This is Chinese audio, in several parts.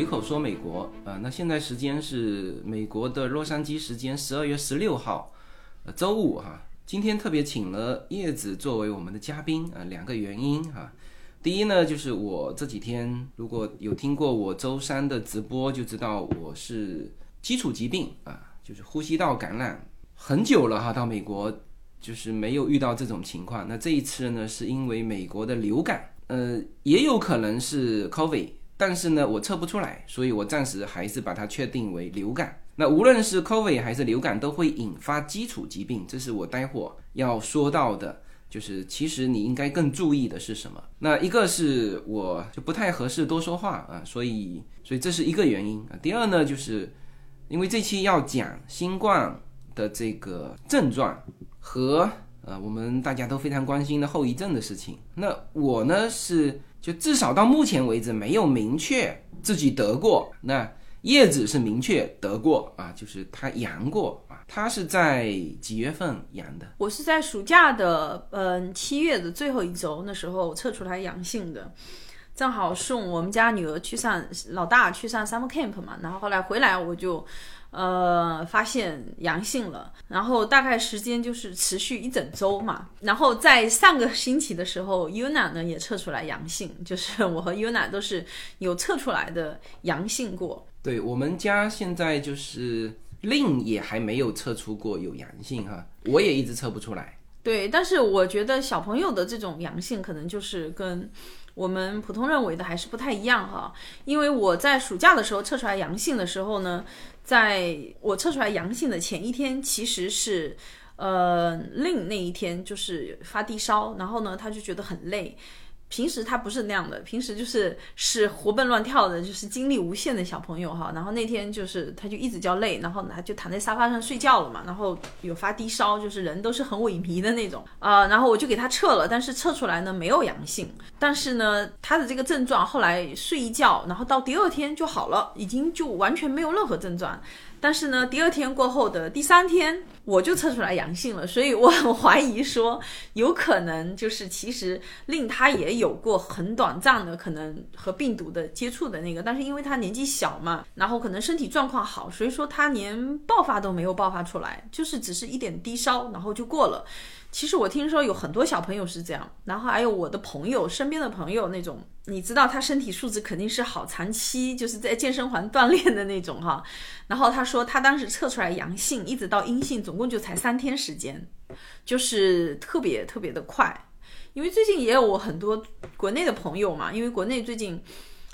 随口说美国啊、那现在时间是美国的洛杉矶时间十二月十六号，呃，周五哈、今天特别请了叶子作为我们的嘉宾啊、两个原因哈、第一呢，就是我这几天如果有听过我周三的直播，就知道我是基础疾病啊，就是呼吸道感染很久了哈，到美国就是没有遇到这种情况。那这一次呢，是因为美国的流感，呃，也有可能是 COVID，但是呢，我测不出来，所以我暂时还是把它确定为流感。那无论是 COVID 还是流感，都会引发基础疾病，这是我待会要说到的。就是其实你应该更注意的是什么？那一个是我就不太合适多说话啊，所以所以这是一个原因啊。第二呢，就是因为这期要讲新冠的这个症状和呃我们大家都非常关心的后遗症的事情。那我呢是就至少到目前为止没有明确自己得过。那叶子是明确得过啊，就是他阳过啊，他是在几月份阳的？我是在暑假的嗯七月的最后一周，那时候测出来阳性的，正好送我们家女儿去上老大去上 summer camp 嘛，然后后来回来我就呃发现阳性了，然后大概时间就是持续一整周嘛，然后在上个星期的时候，Yuna 呢也测出来阳性，就是我和 Yuna 都是有测出来的阳性过。对我们家现在就是令也还没有测出过有阳性哈，我也一直测不出来。对，但是我觉得小朋友的这种阳性可能就是跟我们普通认为的还是不太一样哈。因为我在暑假的时候测出来阳性的时候呢，在我测出来阳性的前一天，其实是呃令那一天就是发低烧，然后呢他就觉得很累。平时他不是那样的，平时就是是活蹦乱跳的，就是精力无限的小朋友哈。然后那天就是他就一直叫累，然后他就躺在沙发上睡觉了嘛，然后有发低烧，就是人都是很萎靡的那种啊、然后我就给他测了，但是测出来呢没有阳性，但是呢他的这个症状后来睡一觉，然后到第二天就好了，已经就完全没有任何症状。但是呢，第二天过后的第三天，我就测出来阳性了，所以我很怀疑说，有可能就是其实令他也有过很短暂的可能和病毒的接触的那个，但是因为他年纪小嘛，然后可能身体状况好，所以说他连爆发都没有爆发出来，就是只是一点低烧，然后就过了。其实我听说有很多小朋友是这样，然后还有我的朋友身边的朋友那种，你知道他身体素质肯定是好，长期就是在健身环锻炼的那种哈。然后他说他当时测出来阳性，一直到阴性，总共就才三天时间，就是特别特别的快。因为最近也有我很多国内的朋友嘛，因为国内最近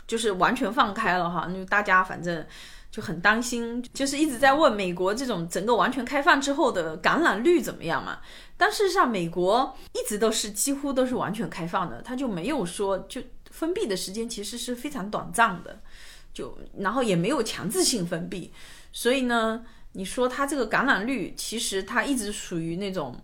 就是完全放开了哈，因为大家反正。就很担心，就是一直在问美国这种整个完全开放之后的感染率怎么样嘛？但事实上，美国一直都是几乎都是完全开放的，它就没有说就封闭的时间其实是非常短暂的，就然后也没有强制性封闭，所以呢，你说它这个感染率其实它一直属于那种，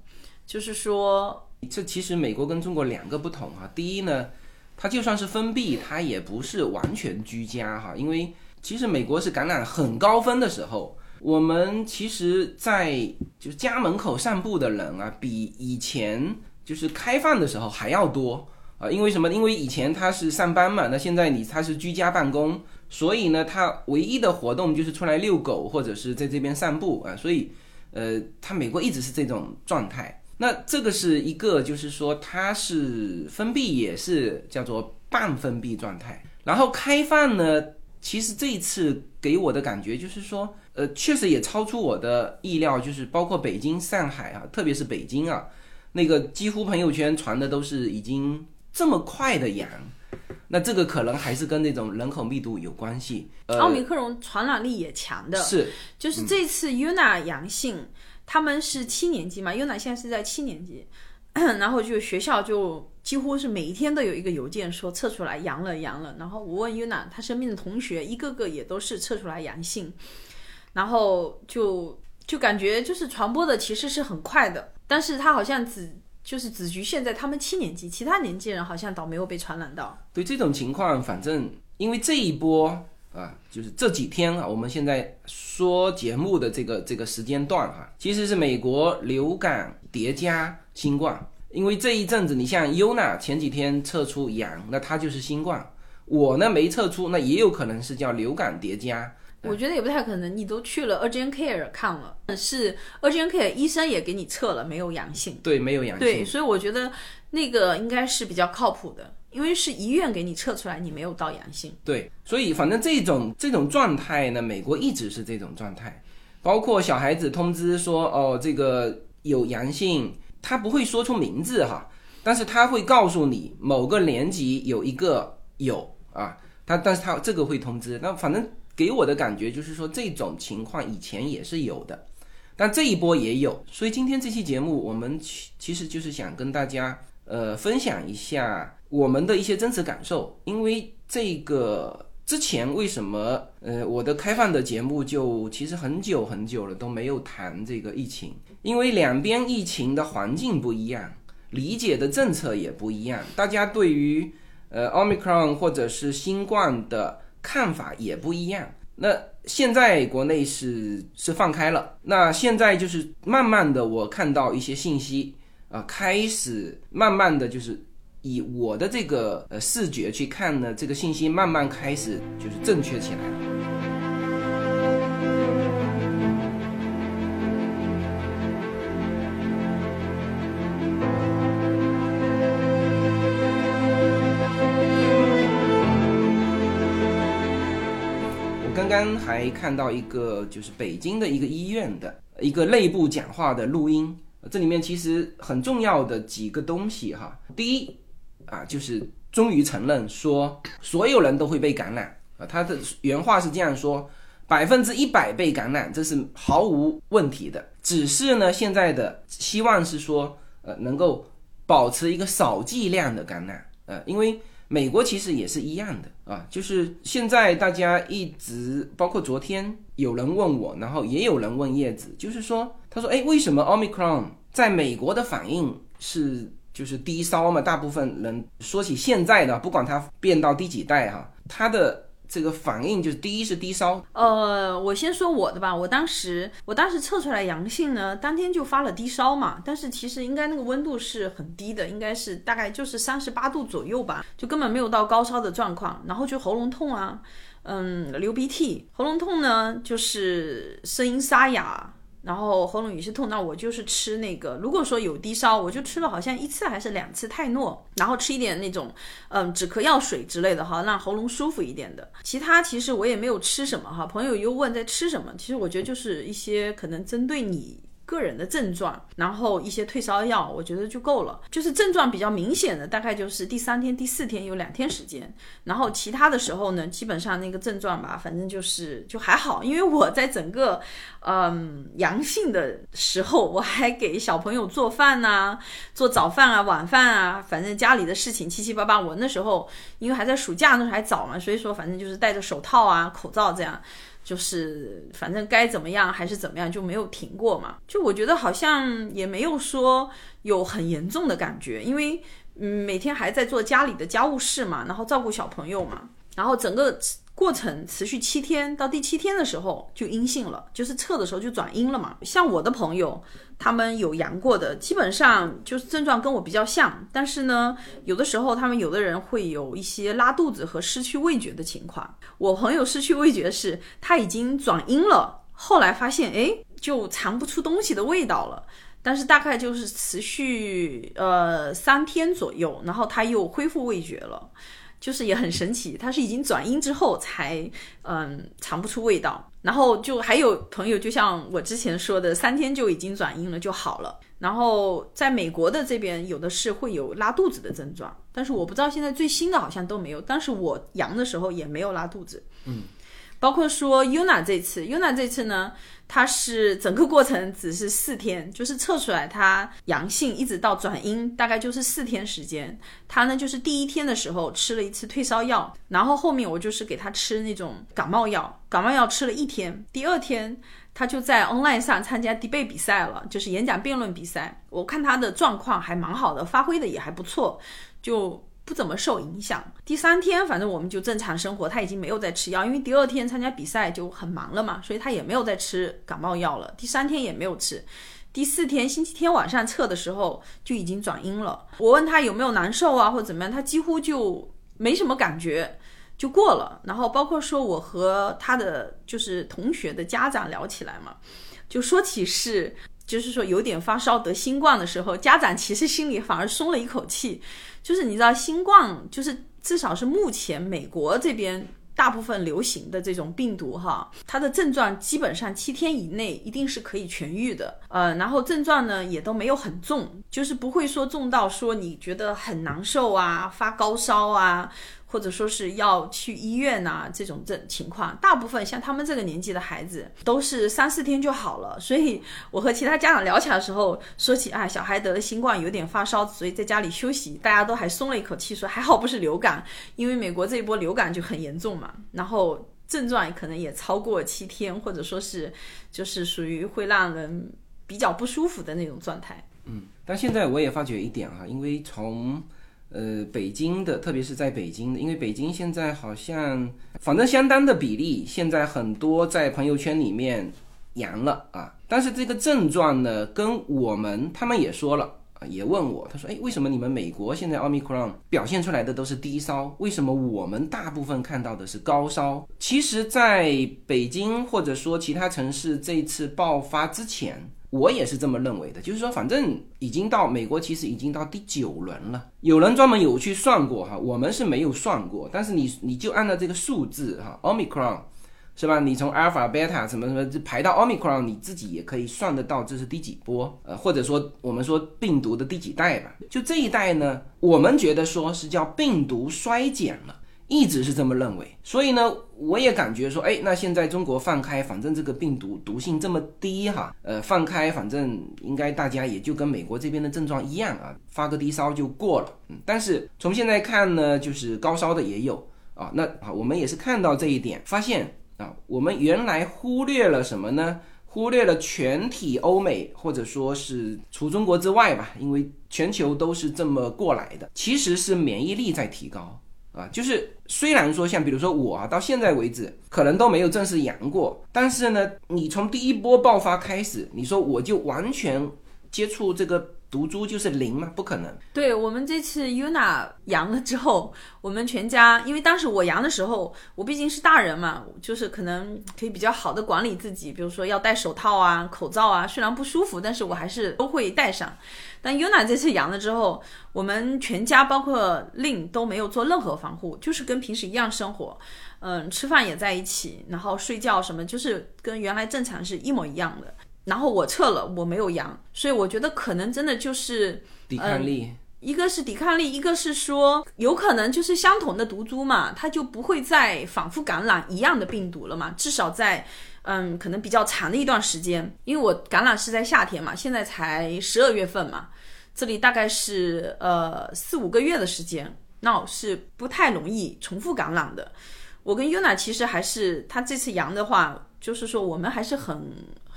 就是说这其实美国跟中国两个不同哈。第一呢，它就算是封闭，它也不是完全居家哈，因为其实美国是感染很高峰的时候，我们其实，在就是家门口散步的人啊，比以前就是开放的时候还要多啊。因为什么？因为以前他是上班嘛，那现在你他是居家办公，所以呢，他唯一的活动就是出来遛狗或者是在这边散步啊。所以，呃，他美国一直是这种状态。那这个是一个，就是说它是封闭，也是叫做半封闭状态。然后开放呢，其实这一次给我的感觉就是说，呃，确实也超出我的意料，就是包括北京、上海啊，特别是北京啊，那个几乎朋友圈传的都是已经这么快的阳。那这个可能还是跟那种人口密度有关系。呃，奥密克戎传染力也强的，是就是这次 Yuna 阳性，他们是七年级嘛，Yuna 现在是在七年级，然后就学校就几乎是每一天都有一个邮件说测出来阳了阳了，然后我问 Yuna，他身边的同学一个个也都是测出来阳性，然后就就感觉就是传播的其实是很快的，但是他好像只就是只局限在他们七年级，其他年纪人好像倒没有被传染到。对这种情况，反正因为这一波啊，就是这几天啊，我们现在说节目的这个这个时间段哈、其实是美国流感叠加新冠。因为这一阵子，你像优娜前几天测出阳，那它就是新冠。我呢没测出，那也有可能是叫流感叠加。我觉得也不太可能，你都去了 urgent care 看了，是 urgent care 医生也给你测了，没有阳性。对，没有阳性。对，所以我觉得那个应该是比较靠谱的，因为是医院给你测出来你没有到阳性。对，所以反正这种这种状态呢，美国一直是这种状态，包括小孩子通知说哦这个有阳性，他不会说出名字哈，但是他会告诉你某个年级有一个有啊，他但是他这个会通知，那反正。给我的感觉就是说，这种情况以前也是有的，但这一波也有。所以今天这期节目，我们其其实就是想跟大家呃分享一下我们的一些真实感受。因为这个之前为什么呃我的开放的节目就其实很久很久了都没有谈这个疫情？因为两边疫情的环境不一样，理解的政策也不一样，大家对于呃奥密克戎或者是新冠的。看法也不一样。那现在国内是是放开了，那现在就是慢慢的，我看到一些信息啊，开始慢慢的就是以我的这个呃视觉去看呢，这个信息慢慢开始就是正确起来了。还看到一个，就是北京的一个医院的一个内部讲话的录音，这里面其实很重要的几个东西哈。第一啊，就是终于承认说所有人都会被感染啊，他的原话是这样说：百分之一百被感染，这是毫无问题的。只是呢，现在的希望是说，呃，能够保持一个少剂量的感染，呃，因为。美国其实也是一样的啊，就是现在大家一直，包括昨天有人问我，然后也有人问叶子，就是说，他说，哎，为什么 Omicron 在美国的反应是就是低烧嘛？大部分人说起现在的，不管它变到第几代哈，它的。这个反应就是第一是低烧，呃，我先说我的吧。我当时我当时测出来阳性呢，当天就发了低烧嘛。但是其实应该那个温度是很低的，应该是大概就是三十八度左右吧，就根本没有到高烧的状况。然后就喉咙痛啊，嗯，流鼻涕，喉咙痛呢就是声音沙哑。然后喉咙有些痛，那我就是吃那个。如果说有低烧，我就吃了好像一次还是两次泰诺，然后吃一点那种嗯止咳药水之类的哈，让喉咙舒服一点的。其他其实我也没有吃什么哈。朋友又问在吃什么，其实我觉得就是一些可能针对你。个人的症状，然后一些退烧药，我觉得就够了。就是症状比较明显的，大概就是第三天、第四天有两天时间，然后其他的时候呢，基本上那个症状吧，反正就是就还好。因为我在整个嗯阳性的时候，我还给小朋友做饭呐，做早饭啊、晚饭啊，反正家里的事情七七八八。我那时候因为还在暑假，那时候还早嘛，所以说反正就是戴着手套啊、口罩这样。就是反正该怎么样还是怎么样就没有停过嘛，就我觉得好像也没有说有很严重的感觉，因为嗯每天还在做家里的家务事嘛，然后照顾小朋友嘛，然后整个。过程持续七天，到第七天的时候就阴性了，就是测的时候就转阴了嘛。像我的朋友，他们有阳过的，基本上就是症状跟我比较像，但是呢，有的时候他们有的人会有一些拉肚子和失去味觉的情况。我朋友失去味觉是他已经转阴了，后来发现哎，就尝不出东西的味道了，但是大概就是持续呃三天左右，然后他又恢复味觉了。就是也很神奇，它是已经转阴之后才嗯尝不出味道，然后就还有朋友就像我之前说的，三天就已经转阴了就好了。然后在美国的这边有的是会有拉肚子的症状，但是我不知道现在最新的好像都没有，但是我阳的时候也没有拉肚子。嗯。包括说 Yuna 这次，Yuna 这次呢，它是整个过程只是四天，就是测出来它阳性，一直到转阴，大概就是四天时间。他呢，就是第一天的时候吃了一次退烧药，然后后面我就是给他吃那种感冒药，感冒药吃了一天，第二天他就在 online 上参加 debate 比赛了，就是演讲辩论比赛。我看他的状况还蛮好的，发挥的也还不错，就。不怎么受影响。第三天，反正我们就正常生活，他已经没有在吃药，因为第二天参加比赛就很忙了嘛，所以他也没有再吃感冒药了。第三天也没有吃。第四天星期天晚上测的时候就已经转阴了。我问他有没有难受啊，或者怎么样，他几乎就没什么感觉。就过了。然后包括说我和他的就是同学的家长聊起来嘛，就说起是就是说有点发烧得新冠的时候，家长其实心里反而松了一口气，就是你知道新冠就是至少是目前美国这边。大部分流行的这种病毒哈，它的症状基本上七天以内一定是可以痊愈的，呃，然后症状呢也都没有很重，就是不会说重到说你觉得很难受啊，发高烧啊。或者说是要去医院呐，这种这情况，大部分像他们这个年纪的孩子都是三四天就好了。所以我和其他家长聊起来的时候，说起啊，小孩得了新冠，有点发烧，所以在家里休息，大家都还松了一口气，说还好不是流感，因为美国这一波流感就很严重嘛。然后症状可能也超过七天，或者说是就是属于会让人比较不舒服的那种状态。嗯，但现在我也发觉一点哈，因为从呃，北京的，特别是在北京的，因为北京现在好像，反正相当的比例，现在很多在朋友圈里面阳了啊。但是这个症状呢，跟我们他们也说了啊，也问我，他说，哎，为什么你们美国现在奥密克戎表现出来的都是低烧，为什么我们大部分看到的是高烧？其实，在北京或者说其他城市这次爆发之前。我也是这么认为的，就是说，反正已经到美国，其实已经到第九轮了。有人专门有去算过哈，我们是没有算过，但是你你就按照这个数字哈，omicron 是吧？你从 alpha、beta 什么什么排到 omicron，你自己也可以算得到这是第几波，呃，或者说我们说病毒的第几代吧。就这一代呢，我们觉得说是叫病毒衰减了。一直是这么认为，所以呢，我也感觉说，哎，那现在中国放开，反正这个病毒毒性这么低哈，呃，放开，反正应该大家也就跟美国这边的症状一样啊，发个低烧就过了。嗯，但是从现在看呢，就是高烧的也有啊。那啊，我们也是看到这一点，发现啊，我们原来忽略了什么呢？忽略了全体欧美，或者说是除中国之外吧，因为全球都是这么过来的，其实是免疫力在提高。啊，就是虽然说像比如说我啊，到现在为止可能都没有正式阳过，但是呢，你从第一波爆发开始，你说我就完全接触这个。毒株就是零吗？不可能。对我们这次 Yuna 阳了之后，我们全家，因为当时我阳的时候，我毕竟是大人嘛，就是可能可以比较好的管理自己，比如说要戴手套啊、口罩啊，虽然不舒服，但是我还是都会戴上。但 Yuna 这次阳了之后，我们全家包括令都没有做任何防护，就是跟平时一样生活，嗯，吃饭也在一起，然后睡觉什么，就是跟原来正常是一模一样的。然后我撤了，我没有阳，所以我觉得可能真的就是抵抗力，一个是抵抗力，一个是说有可能就是相同的毒株嘛，它就不会再反复感染一样的病毒了嘛。至少在嗯，可能比较长的一段时间，因为我感染是在夏天嘛，现在才十二月份嘛，这里大概是呃四五个月的时间，那是不太容易重复感染的。我跟 Yuna 其实还是他这次阳的话，就是说我们还是很。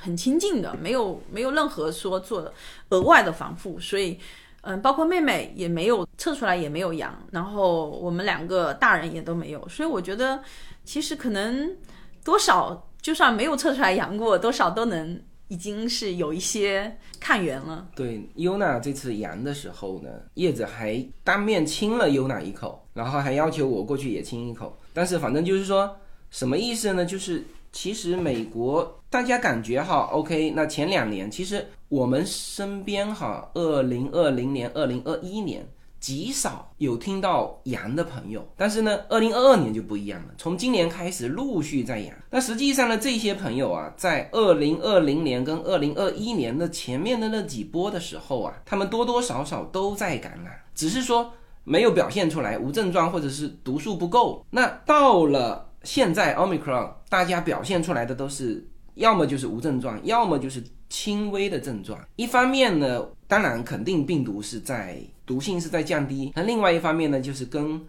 很亲近的，没有没有任何说做额外的防护，所以，嗯，包括妹妹也没有测出来也没有阳，然后我们两个大人也都没有，所以我觉得其实可能多少就算没有测出来阳过，多少都能已经是有一些抗原了。对，优娜这次阳的时候呢，叶子还当面亲了优娜一口，然后还要求我过去也亲一口，但是反正就是说什么意思呢？就是。其实美国大家感觉哈，OK，那前两年其实我们身边哈，二零二零年、二零二一年极少有听到阳的朋友，但是呢，二零二二年就不一样了，从今年开始陆续在阳。那实际上呢，这些朋友啊，在二零二零年跟二零二一年的前面的那几波的时候啊，他们多多少少都在感染，只是说没有表现出来，无症状或者是毒素不够。那到了。现在 Omicron 大家表现出来的都是要么就是无症状，要么就是轻微的症状。一方面呢，当然肯定病毒是在毒性是在降低；那另外一方面呢，就是跟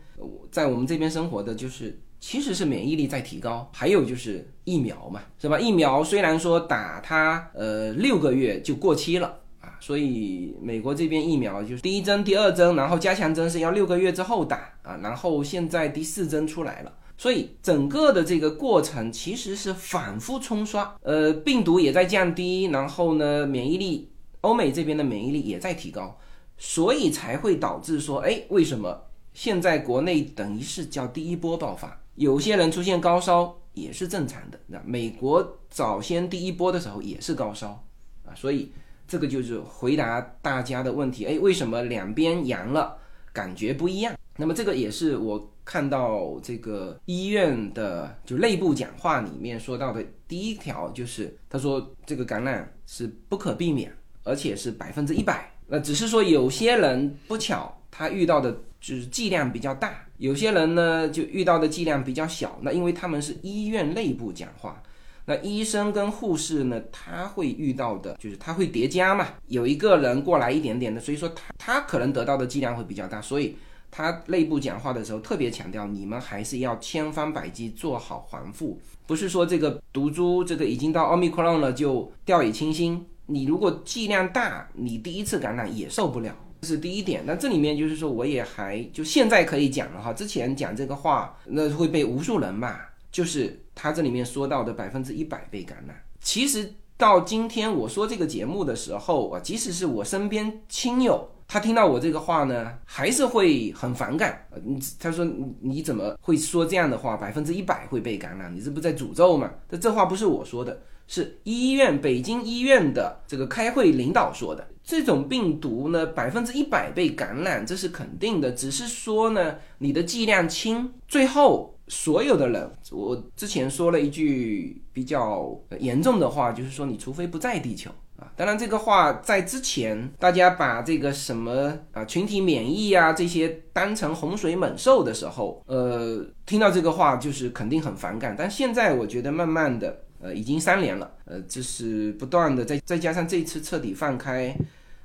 在我们这边生活的就是其实是免疫力在提高。还有就是疫苗嘛，是吧？疫苗虽然说打它呃六个月就过期了啊，所以美国这边疫苗就是第一针、第二针，然后加强针是要六个月之后打啊，然后现在第四针出来了。所以整个的这个过程其实是反复冲刷，呃，病毒也在降低，然后呢，免疫力，欧美这边的免疫力也在提高，所以才会导致说，哎，为什么现在国内等于是叫第一波爆发？有些人出现高烧也是正常的。那美国早先第一波的时候也是高烧啊，所以这个就是回答大家的问题。哎，为什么两边阳了感觉不一样？那么这个也是我看到这个医院的就内部讲话里面说到的第一条，就是他说这个感染是不可避免，而且是百分之一百。那只是说有些人不巧他遇到的就是剂量比较大，有些人呢就遇到的剂量比较小。那因为他们是医院内部讲话，那医生跟护士呢他会遇到的就是他会叠加嘛，有一个人过来一点点的，所以说他他可能得到的剂量会比较大，所以。他内部讲话的时候特别强调，你们还是要千方百计做好防护，不是说这个毒株这个已经到奥密克戎了就掉以轻心。你如果剂量大，你第一次感染也受不了，这是第一点。那这里面就是说，我也还就现在可以讲了哈，之前讲这个话那会被无数人骂，就是他这里面说到的百分之一百被感染。其实到今天我说这个节目的时候啊，即使是我身边亲友。他听到我这个话呢，还是会很反感。嗯，他说：“你你怎么会说这样的话？百分之一百会被感染？你这不在诅咒吗？”这这话不是我说的，是医院北京医院的这个开会领导说的。这种病毒呢，百分之一百被感染，这是肯定的。只是说呢，你的剂量轻，最后所有的人，我之前说了一句比较严重的话，就是说，你除非不在地球。啊，当然这个话在之前，大家把这个什么啊群体免疫啊这些当成洪水猛兽的时候，呃，听到这个话就是肯定很反感。但现在我觉得慢慢的，呃，已经三年了，呃，这是不断的再再加上这次彻底放开，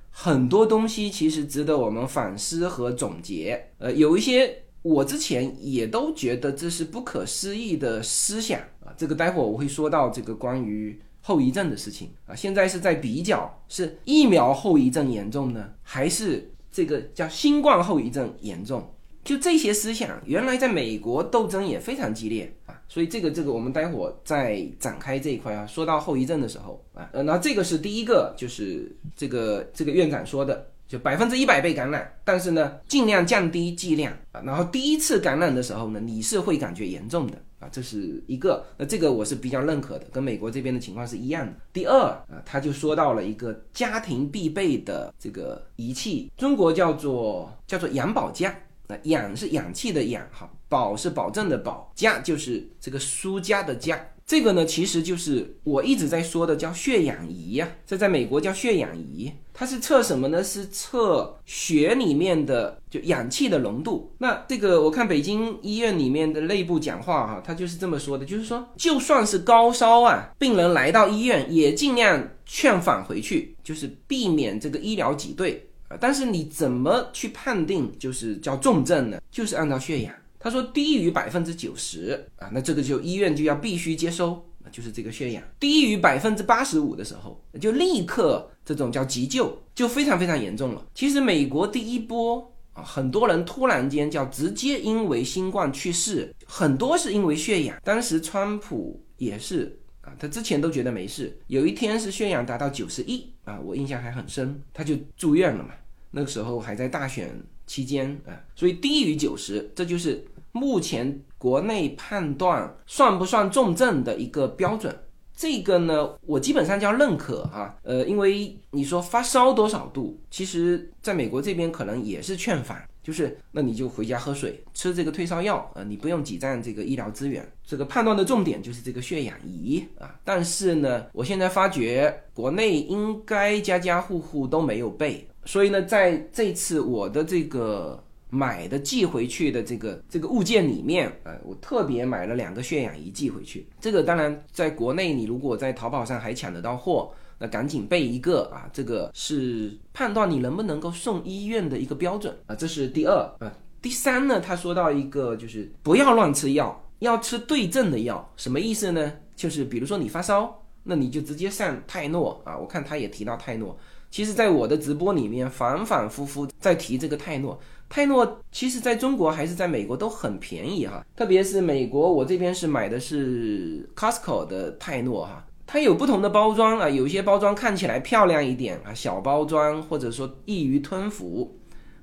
很多东西其实值得我们反思和总结。呃，有一些我之前也都觉得这是不可思议的思想啊，这个待会儿我会说到这个关于。后遗症的事情啊，现在是在比较是疫苗后遗症严重呢，还是这个叫新冠后遗症严重？就这些思想，原来在美国斗争也非常激烈啊，所以这个这个我们待会儿再展开这一块啊。说到后遗症的时候啊，呃，那这个是第一个，就是这个这个院长说的。就百分之一百被感染，但是呢，尽量降低剂量啊。然后第一次感染的时候呢，你是会感觉严重的啊，这是一个。那这个我是比较认可的，跟美国这边的情况是一样的。第二啊，他就说到了一个家庭必备的这个仪器，中国叫做叫做氧保架。那氧是氧气的氧哈，保是保证的保，架就是这个书家的架。这个呢，其实就是我一直在说的，叫血氧仪呀。这在美国叫血氧仪，它是测什么呢？是测血里面的就氧气的浓度。那这个我看北京医院里面的内部讲话哈，他就是这么说的，就是说就算是高烧啊，病人来到医院也尽量劝返回去，就是避免这个医疗挤兑啊。但是你怎么去判定就是叫重症呢？就是按照血氧。他说低于百分之九十啊，那这个就医院就要必须接收，就是这个血氧低于百分之八十五的时候，就立刻这种叫急救，就非常非常严重了。其实美国第一波啊，很多人突然间叫直接因为新冠去世，很多是因为血氧。当时川普也是啊，他之前都觉得没事，有一天是血氧达到九十一啊，我印象还很深，他就住院了嘛。那个时候还在大选期间啊，所以低于九十，这就是。目前国内判断算不算重症的一个标准，这个呢，我基本上叫认可啊。呃，因为你说发烧多少度，其实在美国这边可能也是劝返，就是那你就回家喝水，吃这个退烧药啊，你不用挤占这个医疗资源。这个判断的重点就是这个血氧仪啊。但是呢，我现在发觉国内应该家家户户都没有备，所以呢，在这次我的这个。买的寄回去的这个这个物件里面，呃，我特别买了两个血氧仪寄回去。这个当然在国内，你如果在淘宝上还抢得到货，那赶紧备一个啊。这个是判断你能不能够送医院的一个标准啊。这是第二啊。第三呢，他说到一个就是不要乱吃药，要吃对症的药。什么意思呢？就是比如说你发烧，那你就直接上泰诺啊。我看他也提到泰诺。其实，在我的直播里面反反复复在提这个泰诺。泰诺其实在中国还是在美国都很便宜哈，特别是美国，我这边是买的是 Costco 的泰诺哈，它有不同的包装啊，有一些包装看起来漂亮一点啊，小包装或者说易于吞服，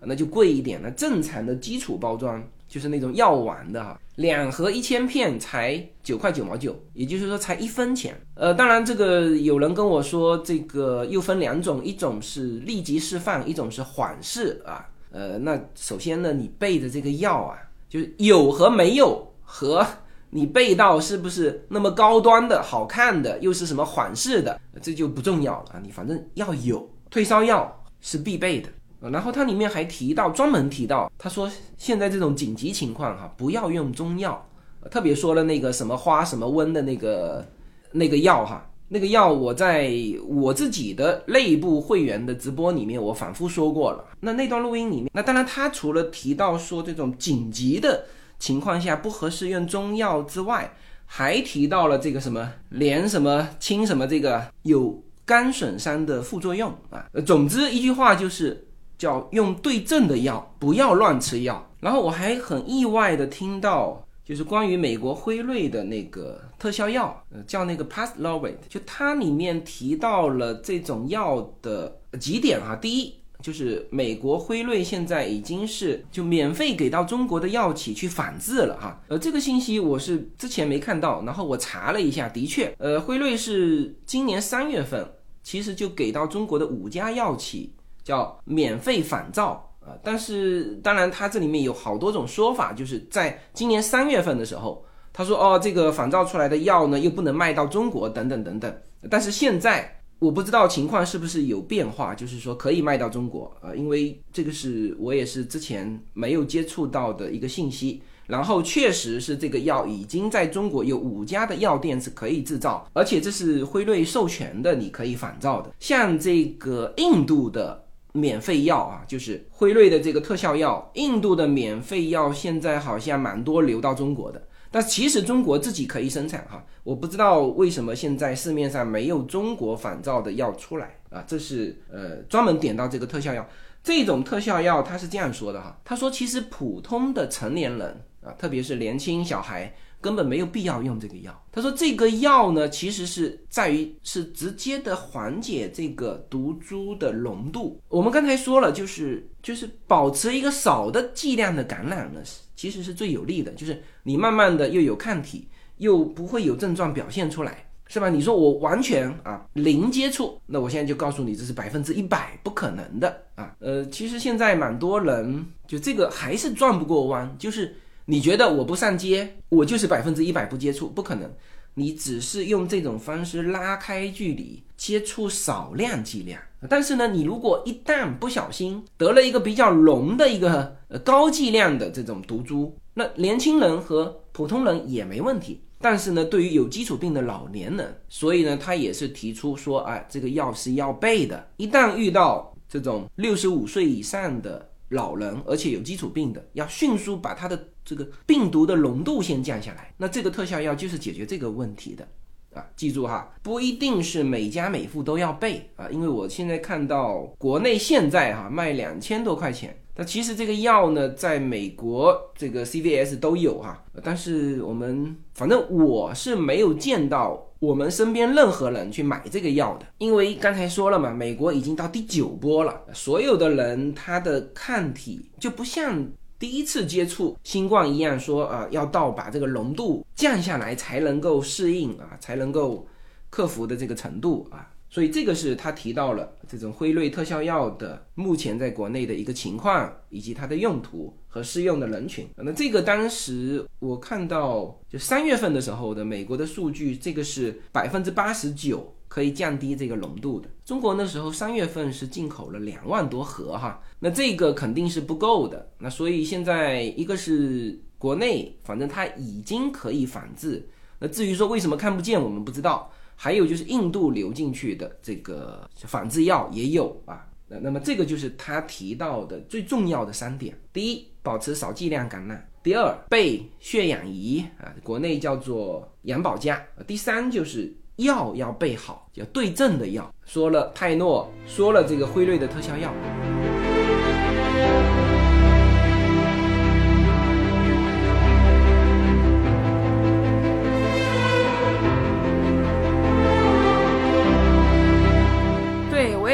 那就贵一点。那正常的基础包装就是那种药丸的哈，两盒一千片才九块九毛九，也就是说才一分钱。呃，当然这个有人跟我说，这个又分两种，一种是立即释放，一种是缓释啊。呃，那首先呢，你备的这个药啊，就是有和没有和你备到是不是那么高端的好看的，又是什么缓释的，这就不重要了啊。你反正要有退烧药是必备的。然后它里面还提到，专门提到，他说现在这种紧急情况哈，不要用中药，特别说了那个什么花什么温的那个那个药哈，那个药我在我自己的内部会员的直播里面我反复说过了。那那段录音里面，那当然他除了提到说这种紧急的情况下不合适用中药之外，还提到了这个什么连什么清什么这个有肝损伤的副作用啊。总之一句话就是。叫用对症的药，不要乱吃药。然后我还很意外的听到，就是关于美国辉瑞的那个特效药，呃，叫那个 Paxlovid，就它里面提到了这种药的几点哈。第一，就是美国辉瑞现在已经是就免费给到中国的药企去仿制了哈。呃，这个信息我是之前没看到，然后我查了一下，的确，呃，辉瑞是今年三月份其实就给到中国的五家药企。叫免费仿造啊，但是当然，它这里面有好多种说法，就是在今年三月份的时候，他说哦，这个仿造出来的药呢又不能卖到中国，等等等等。但是现在我不知道情况是不是有变化，就是说可以卖到中国啊，因为这个是我也是之前没有接触到的一个信息。然后确实是这个药已经在中国有五家的药店是可以制造，而且这是辉瑞授权的，你可以仿造的。像这个印度的。免费药啊，就是辉瑞的这个特效药。印度的免费药现在好像蛮多流到中国的，但其实中国自己可以生产哈。我不知道为什么现在市面上没有中国仿造的药出来啊。这是呃专门点到这个特效药，这种特效药他是这样说的哈，他说其实普通的成年人啊，特别是年轻小孩。根本没有必要用这个药。他说这个药呢，其实是在于是直接的缓解这个毒株的浓度。我们刚才说了，就是就是保持一个少的剂量的感染呢，其实是最有利的。就是你慢慢的又有抗体，又不会有症状表现出来，是吧？你说我完全啊零接触，那我现在就告诉你，这是百分之一百不可能的啊。呃，其实现在蛮多人就这个还是转不过弯，就是。你觉得我不上街，我就是百分之一百不接触，不可能。你只是用这种方式拉开距离，接触少量剂量。但是呢，你如果一旦不小心得了一个比较浓的一个呃高剂量的这种毒株，那年轻人和普通人也没问题。但是呢，对于有基础病的老年人，所以呢，他也是提出说，哎，这个药是要备的。一旦遇到这种六十五岁以上的。老人，而且有基础病的，要迅速把他的这个病毒的浓度先降下来。那这个特效药就是解决这个问题的啊！记住哈，不一定是每家每户都要备啊，因为我现在看到国内现在哈卖两千多块钱。那其实这个药呢，在美国这个 CVS 都有哈，但是我们反正我是没有见到我们身边任何人去买这个药的，因为刚才说了嘛，美国已经到第九波了，所有的人他的抗体就不像第一次接触新冠一样，说啊要到把这个浓度降下来才能够适应啊，才能够克服的这个程度啊。所以这个是他提到了这种辉瑞特效药的目前在国内的一个情况，以及它的用途和适用的人群。那这个当时我看到就三月份的时候的美国的数据，这个是百分之八十九可以降低这个浓度的。中国那时候三月份是进口了两万多盒哈，那这个肯定是不够的。那所以现在一个是国内，反正它已经可以仿制。那至于说为什么看不见，我们不知道。还有就是印度流进去的这个仿制药也有啊，那那么这个就是他提到的最重要的三点：第一，保持少剂量感染；第二，备血氧仪啊，国内叫做氧保加；第三就是药要备好，要对症的药。说了泰诺，说了这个辉瑞的特效药。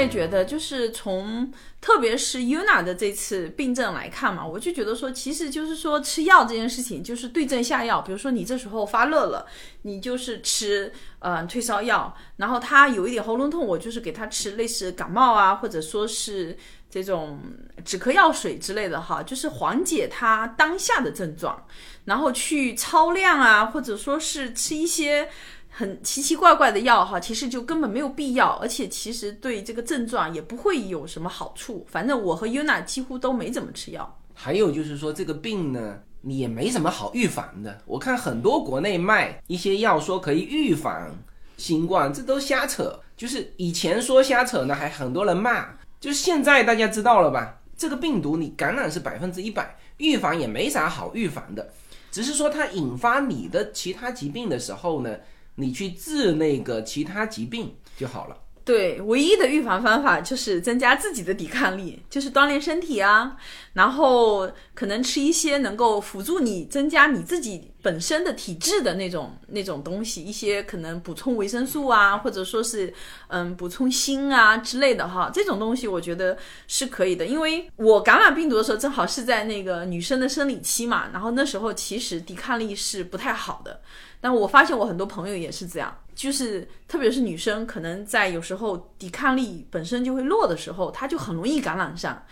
觉得，就是从特别是 Yuna 的这次病症来看嘛，我就觉得说，其实就是说吃药这件事情就是对症下药。比如说你这时候发热了，你就是吃呃退烧药，然后他有一点喉咙痛，我就是给他吃类似感冒啊，或者说是这种止咳药水之类的哈，就是缓解他当下的症状，然后去超量啊，或者说是吃一些。很奇奇怪怪的药哈，其实就根本没有必要，而且其实对这个症状也不会有什么好处。反正我和 Yuna 几乎都没怎么吃药。还有就是说这个病呢，你也没什么好预防的。我看很多国内卖一些药说可以预防新冠，这都瞎扯。就是以前说瞎扯呢，还很多人骂。就是现在大家知道了吧？这个病毒你感染是百分之一百，预防也没啥好预防的，只是说它引发你的其他疾病的时候呢。你去治那个其他疾病就好了。对，唯一的预防方法就是增加自己的抵抗力，就是锻炼身体啊，然后可能吃一些能够辅助你增加你自己本身的体质的那种那种东西，一些可能补充维生素啊，或者说是嗯补充锌啊之类的哈，这种东西我觉得是可以的。因为我感染病毒的时候正好是在那个女生的生理期嘛，然后那时候其实抵抗力是不太好的。但我发现我很多朋友也是这样，就是特别是女生，可能在有时候抵抗力本身就会弱的时候，她就很容易感染上。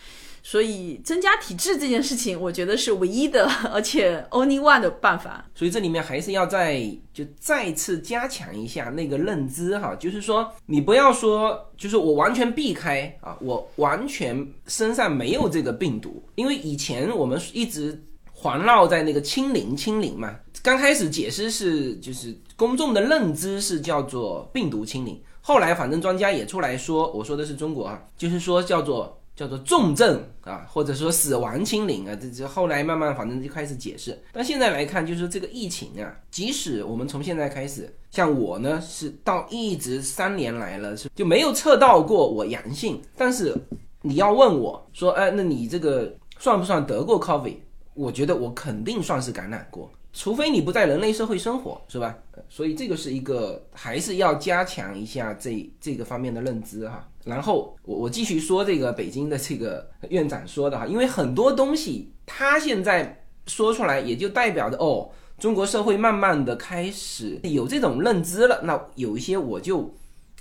所以增加体质这件事情，我觉得是唯一的，而且 only one 的办法。所以这里面还是要再就再次加强一下那个认知哈，就是说你不要说，就是我完全避开啊，我完全身上没有这个病毒，因为以前我们一直环绕在那个清零清零嘛。刚开始解释是就是公众的认知是叫做病毒清零，后来反正专家也出来说，我说的是中国啊，就是说叫做叫做重症啊，或者说死亡清零啊，这这后来慢慢反正就开始解释。但现在来看，就是这个疫情啊，即使我们从现在开始，像我呢是到一直三年来了是就没有测到过我阳性，但是你要问我说，哎，那你这个算不算得过 COVID？我觉得我肯定算是感染过。除非你不在人类社会生活，是吧？所以这个是一个还是要加强一下这这个方面的认知哈。然后我我继续说这个北京的这个院长说的哈，因为很多东西他现在说出来，也就代表着哦，中国社会慢慢的开始有这种认知了。那有一些我就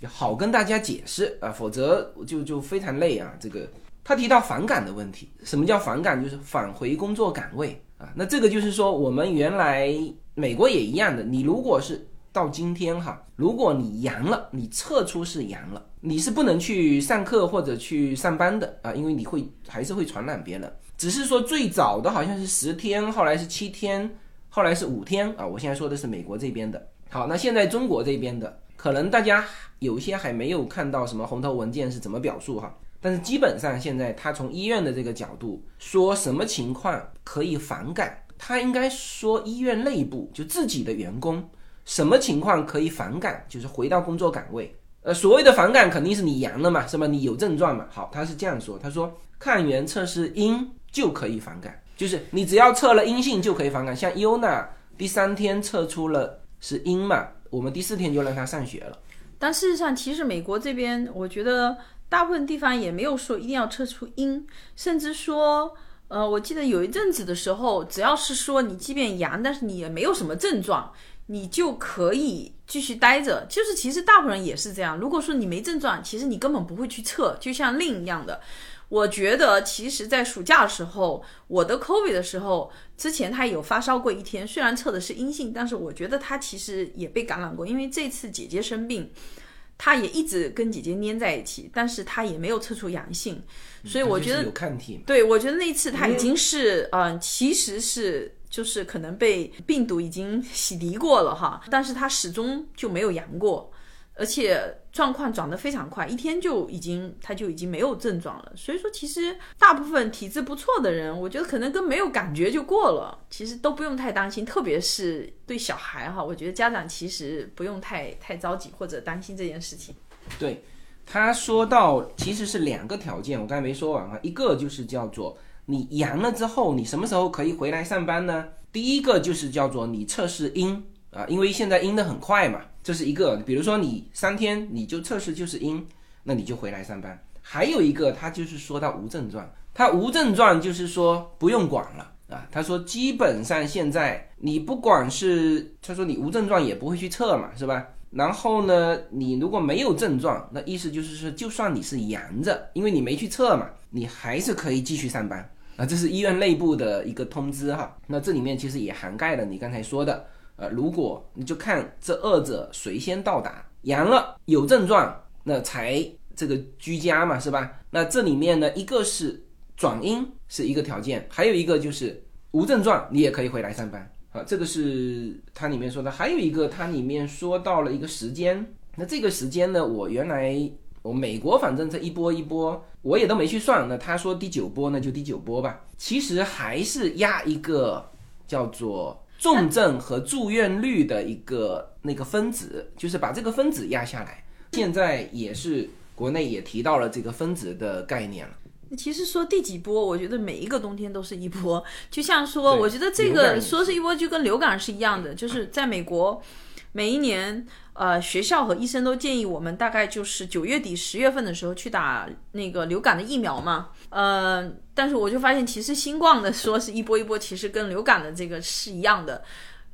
好跟大家解释啊，否则就就非常累啊。这个他提到反感的问题，什么叫反感？就是返回工作岗位。啊，那这个就是说，我们原来美国也一样的。你如果是到今天哈，如果你阳了，你测出是阳了，你是不能去上课或者去上班的啊，因为你会还是会传染别人。只是说最早的好像是十天，后来是七天，后来是五天啊。我现在说的是美国这边的。好，那现在中国这边的，可能大家有一些还没有看到什么红头文件是怎么表述哈。但是基本上现在他从医院的这个角度说什么情况可以反感，他应该说医院内部就自己的员工什么情况可以反感，就是回到工作岗位。呃，所谓的反感肯定是你阳了嘛，是吧？你有症状嘛？好，他是这样说，他说抗原测试阴就可以反感，就是你只要测了阴性就可以反感。像优娜第三天测出了是阴嘛，我们第四天就让他上学了。但事实上，其实美国这边，我觉得。大部分地方也没有说一定要测出阴，甚至说，呃，我记得有一阵子的时候，只要是说你即便阳，但是你也没有什么症状，你就可以继续待着。就是其实大部分人也是这样。如果说你没症状，其实你根本不会去测，就像另一样的。我觉得其实，在暑假的时候，我的 COVID 的时候，之前他有发烧过一天，虽然测的是阴性，但是我觉得他其实也被感染过，因为这次姐姐生病。他也一直跟姐姐粘在一起，但是他也没有测出阳性，所以我觉得有抗体。对，我觉得那次他已经是，嗯，其实是就是可能被病毒已经洗涤过了哈，但是他始终就没有阳过。而且状况转得非常快，一天就已经他就已经没有症状了。所以说，其实大部分体质不错的人，我觉得可能跟没有感觉就过了，其实都不用太担心。特别是对小孩哈，我觉得家长其实不用太太着急或者担心这件事情。对，他说到其实是两个条件，我刚才没说完啊。一个就是叫做你阳了之后，你什么时候可以回来上班呢？第一个就是叫做你测试阴啊，因为现在阴的很快嘛。这是一个，比如说你三天你就测试就是阴，那你就回来上班。还有一个，他就是说到无症状，他无症状就是说不用管了啊。他说基本上现在你不管是他说你无症状也不会去测嘛，是吧？然后呢，你如果没有症状，那意思就是说，就算你是阳着，因为你没去测嘛，你还是可以继续上班啊。这是医院内部的一个通知哈。那这里面其实也涵盖了你刚才说的，呃，如果你就看这二者谁先到达，阳了有症状，那才这个居家嘛，是吧？那这里面呢，一个是转阴是一个条件，还有一个就是无症状，你也可以回来上班。啊，这个是它里面说的，还有一个它里面说到了一个时间，那这个时间呢，我原来我美国反正这一波一波我也都没去算，那他说第九波那就第九波吧，其实还是压一个叫做重症和住院率的一个那个分子，就是把这个分子压下来，现在也是国内也提到了这个分子的概念了。其实说第几波，我觉得每一个冬天都是一波。就像说，我觉得这个说是一波，就跟流感是一样的。就是在美国，每一年，呃，学校和医生都建议我们大概就是九月底、十月份的时候去打那个流感的疫苗嘛。呃，但是我就发现，其实新冠的说是一波一波，其实跟流感的这个是一样的。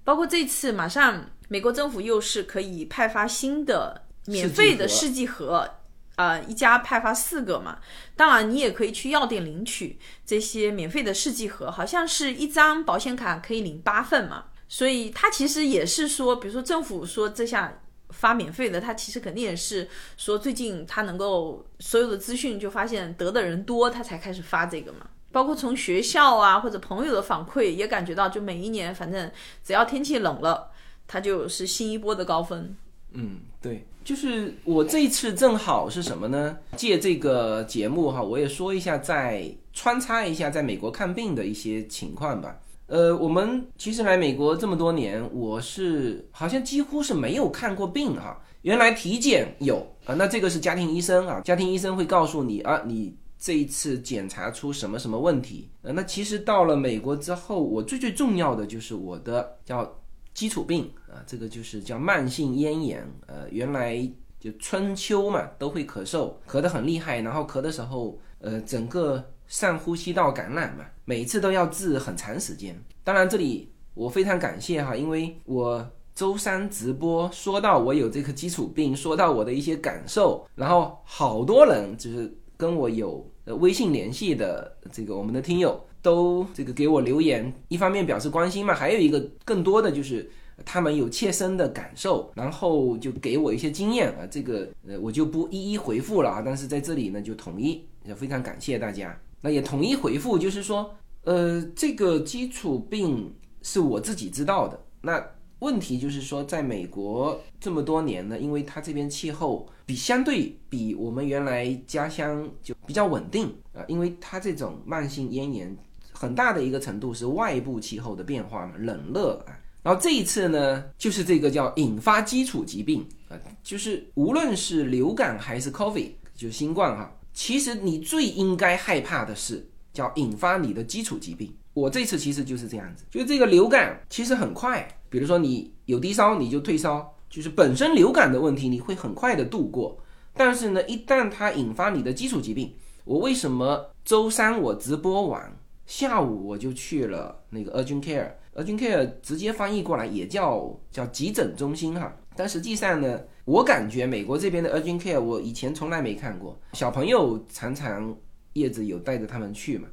包括这次马上美国政府又是可以派发新的免费的试剂盒。呃，一家派发四个嘛，当然你也可以去药店领取这些免费的试剂盒，好像是一张保险卡可以领八份嘛，所以它其实也是说，比如说政府说这下发免费的，他其实肯定也是说最近他能够所有的资讯就发现得的人多，他才开始发这个嘛。包括从学校啊或者朋友的反馈也感觉到，就每一年反正只要天气冷了，它就是新一波的高峰。嗯，对。就是我这一次正好是什么呢？借这个节目哈，我也说一下，在穿插一下在美国看病的一些情况吧。呃，我们其实来美国这么多年，我是好像几乎是没有看过病哈。原来体检有啊，那这个是家庭医生啊，家庭医生会告诉你啊，你这一次检查出什么什么问题。呃，那其实到了美国之后，我最最重要的就是我的叫。基础病啊，这个就是叫慢性咽炎。呃，原来就春秋嘛，都会咳嗽，咳得很厉害，然后咳的时候，呃，整个上呼吸道感染嘛，每次都要治很长时间。当然，这里我非常感谢哈，因为我周三直播说到我有这个基础病，说到我的一些感受，然后好多人就是跟我有微信联系的这个我们的听友。都这个给我留言，一方面表示关心嘛，还有一个更多的就是他们有切身的感受，然后就给我一些经验啊，这个呃我就不一一回复了啊，但是在这里呢就统一，也非常感谢大家，那也统一回复，就是说呃这个基础病是我自己知道的，那问题就是说在美国这么多年呢，因为它这边气候比相对比我们原来家乡就比较稳定啊，因为它这种慢性咽炎。很大的一个程度是外部气候的变化嘛，冷热啊。然后这一次呢，就是这个叫引发基础疾病啊，就是无论是流感还是 COVID，就新冠哈，其实你最应该害怕的是叫引发你的基础疾病。我这次其实就是这样子，就是这个流感其实很快，比如说你有低烧你就退烧，就是本身流感的问题你会很快的度过。但是呢，一旦它引发你的基础疾病，我为什么周三我直播完？下午我就去了那个 urgent care，urgent care 直接翻译过来也叫叫急诊中心哈，但实际上呢，我感觉美国这边的 urgent care 我以前从来没看过，小朋友常常叶子有带着他们去嘛，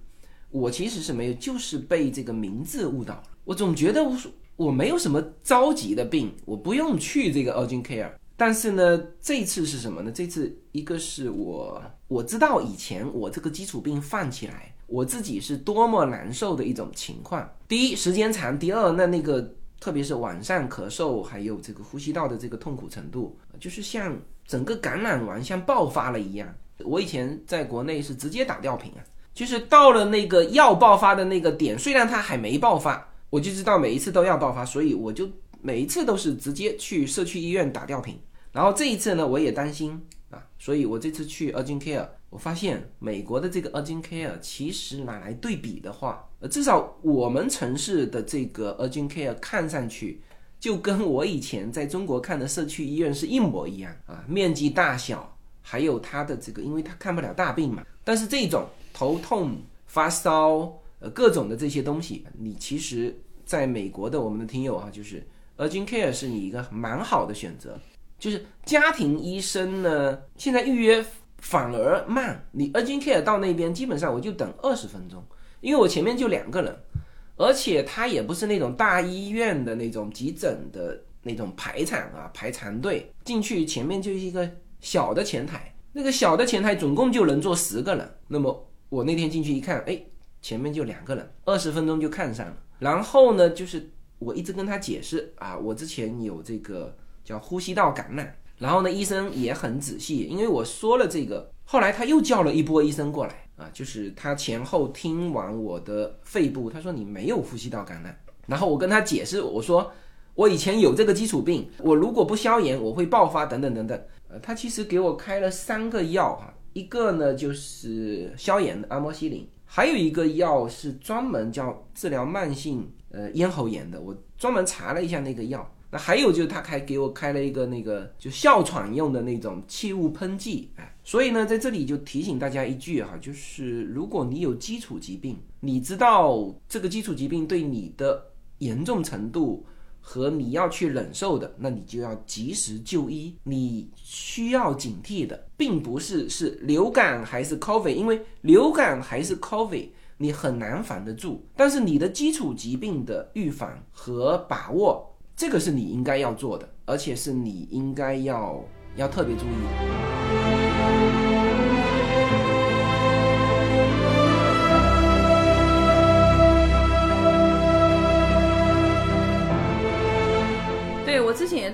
我其实是没有，就是被这个名字误导了，我总觉得我我没有什么着急的病，我不用去这个 urgent care，但是呢，这次是什么呢？这次一个是我我知道以前我这个基础病犯起来。我自己是多么难受的一种情况。第一，时间长；第二，那那个特别是晚上咳嗽，还有这个呼吸道的这个痛苦程度，就是像整个感染完像爆发了一样。我以前在国内是直接打吊瓶啊，就是到了那个要爆发的那个点，虽然它还没爆发，我就知道每一次都要爆发，所以我就每一次都是直接去社区医院打吊瓶。然后这一次呢，我也担心啊，所以我这次去 urgent care。我发现美国的这个 urgent care 其实拿来对比的话，呃，至少我们城市的这个 urgent care 看上去就跟我以前在中国看的社区医院是一模一样啊，面积大小，还有它的这个，因为它看不了大病嘛。但是这种头痛、发烧，呃，各种的这些东西，你其实在美国的我们的听友啊，就是 urgent care 是你一个蛮好的选择。就是家庭医生呢，现在预约反而慢，你 urgent care 到那边基本上我就等二十分钟，因为我前面就两个人，而且他也不是那种大医院的那种急诊的那种排场啊，排长队进去前面就是一个小的前台，那个小的前台总共就能坐十个人，那么我那天进去一看，哎，前面就两个人，二十分钟就看上了，然后呢，就是我一直跟他解释啊，我之前有这个。叫呼吸道感染，然后呢，医生也很仔细，因为我说了这个，后来他又叫了一波医生过来。啊，就是他前后听完我的肺部，他说你没有呼吸道感染，然后我跟他解释，我说我以前有这个基础病，我如果不消炎我会爆发等等等等，呃，他其实给我开了三个药哈，一个呢就是消炎的阿莫西林，还有一个药是专门叫治疗慢性呃咽喉炎的，我专门查了一下那个药。那还有就是，他还给我开了一个那个就哮喘用的那种气雾喷剂，哎，所以呢，在这里就提醒大家一句哈，就是如果你有基础疾病，你知道这个基础疾病对你的严重程度和你要去忍受的，那你就要及时就医。你需要警惕的，并不是是流感还是 COVID，因为流感还是 COVID，你很难防得住。但是你的基础疾病的预防和把握。这个是你应该要做的，而且是你应该要要特别注意的。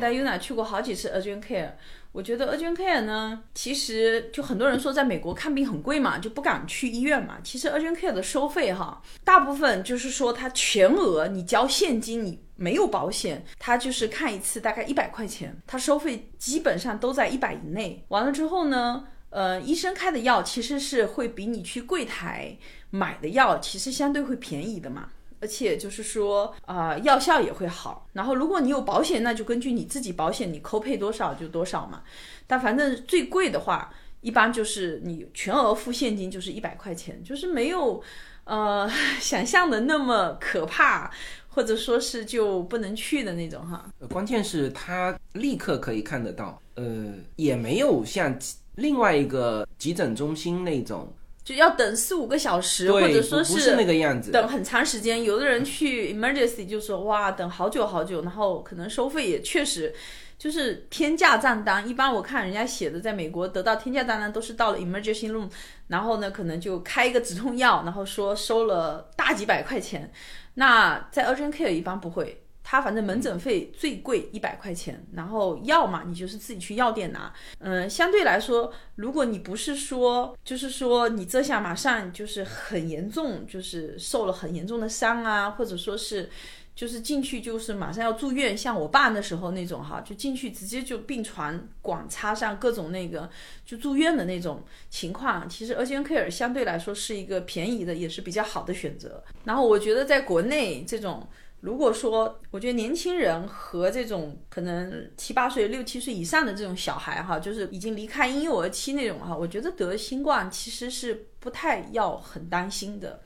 带 UNA 去过好几次 Urgent Care。我觉得 urgent care 呢，其实就很多人说在美国看病很贵嘛，就不敢去医院嘛。其实 urgent care 的收费哈，大部分就是说它全额你交现金，你没有保险，它就是看一次大概一百块钱，它收费基本上都在一百以内。完了之后呢，呃，医生开的药其实是会比你去柜台买的药其实相对会便宜的嘛。而且就是说，啊，药效也会好。然后，如果你有保险，那就根据你自己保险，你扣配多少就多少嘛。但反正最贵的话，一般就是你全额付现金，就是一百块钱，就是没有，呃，想象的那么可怕，或者说是就不能去的那种哈。关键是它立刻可以看得到，呃，也没有像另外一个急诊中心那种。就要等四五个小时，或者说是那个样子，等很长时间。有的人去 emergency 就说哇，等好久好久，然后可能收费也确实就是天价账单。一般我看人家写的，在美国得到天价账单都是到了 emergency room，然后呢可能就开一个止痛药，然后说收了大几百块钱。那在 urgent care 一般不会。他反正门诊费最贵一百块钱，然后药嘛，你就是自己去药店拿。嗯，相对来说，如果你不是说，就是说你这下马上就是很严重，就是受了很严重的伤啊，或者说是，就是进去就是马上要住院，像我爸那时候那种哈，就进去直接就病床管插上各种那个就住院的那种情况，其实 urgent care 相对来说是一个便宜的，也是比较好的选择。然后我觉得在国内这种。如果说，我觉得年轻人和这种可能七八岁、六七岁以上的这种小孩哈，就是已经离开婴幼儿期那种哈，我觉得得新冠其实是不太要很担心的。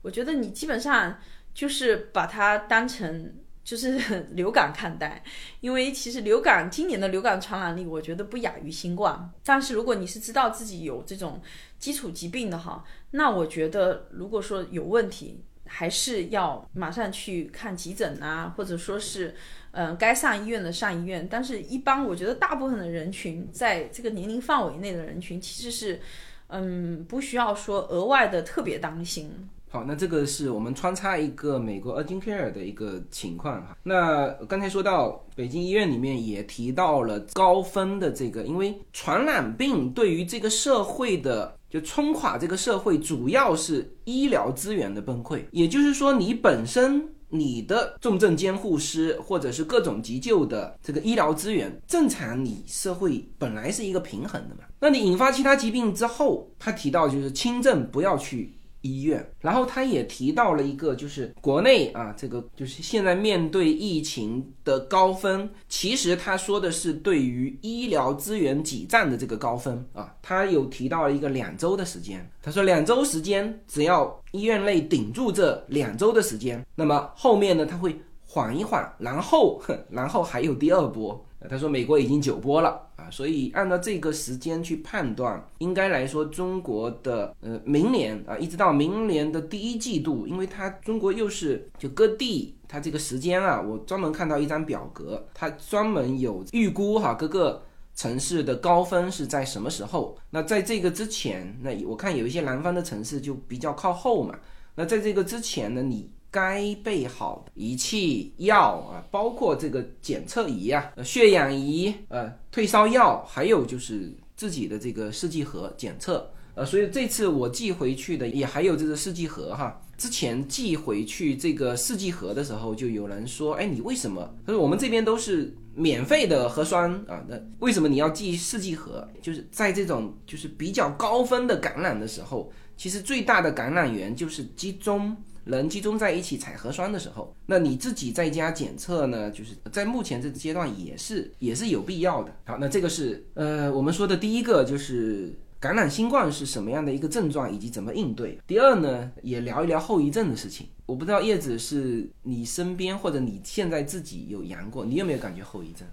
我觉得你基本上就是把它当成就是流感看待，因为其实流感今年的流感传染力我觉得不亚于新冠。但是如果你是知道自己有这种基础疾病的哈，那我觉得如果说有问题。还是要马上去看急诊啊，或者说是，嗯，该上医院的上医院。但是，一般我觉得大部分的人群在这个年龄范围内的人群，其实是，嗯，不需要说额外的特别担心。好，那这个是我们穿插一个美国 urgent care 的一个情况哈。那刚才说到北京医院里面也提到了高分的这个，因为传染病对于这个社会的。冲垮这个社会，主要是医疗资源的崩溃。也就是说，你本身你的重症监护师或者是各种急救的这个医疗资源，正常你社会本来是一个平衡的嘛。那你引发其他疾病之后，他提到就是轻症不要去。医院。然后他也提到了一个，就是国内啊，这个就是现在面对疫情的高峰，其实他说的是对于医疗资源挤占的这个高峰啊，他有提到了一个两周的时间。他说两周时间，只要医院内顶住这两周的时间，那么后面呢，他会缓一缓，然后然后还有第二波。他说美国已经九波了啊，所以按照这个时间去判断，应该来说中国的呃明年啊，一直到明年的第一季度，因为它中国又是就各地它这个时间啊，我专门看到一张表格，它专门有预估哈各个城市的高峰是在什么时候。那在这个之前，那我看有一些南方的城市就比较靠后嘛。那在这个之前呢，你。该备好仪器、药啊，包括这个检测仪啊、血氧仪、呃退烧药，还有就是自己的这个试剂盒检测。呃，所以这次我寄回去的也还有这个试剂盒哈。之前寄回去这个试剂盒的时候，就有人说：“哎，你为什么？他说我们这边都是免费的核酸啊，那为什么你要寄试剂盒？就是在这种就是比较高分的感染的时候，其实最大的感染源就是集中。”人集中在一起采核酸的时候，那你自己在家检测呢？就是在目前这个阶段也是也是有必要的。好，那这个是呃我们说的第一个，就是感染新冠是什么样的一个症状以及怎么应对。第二呢，也聊一聊后遗症的事情。我不知道叶子是你身边或者你现在自己有阳过，你有没有感觉后遗症？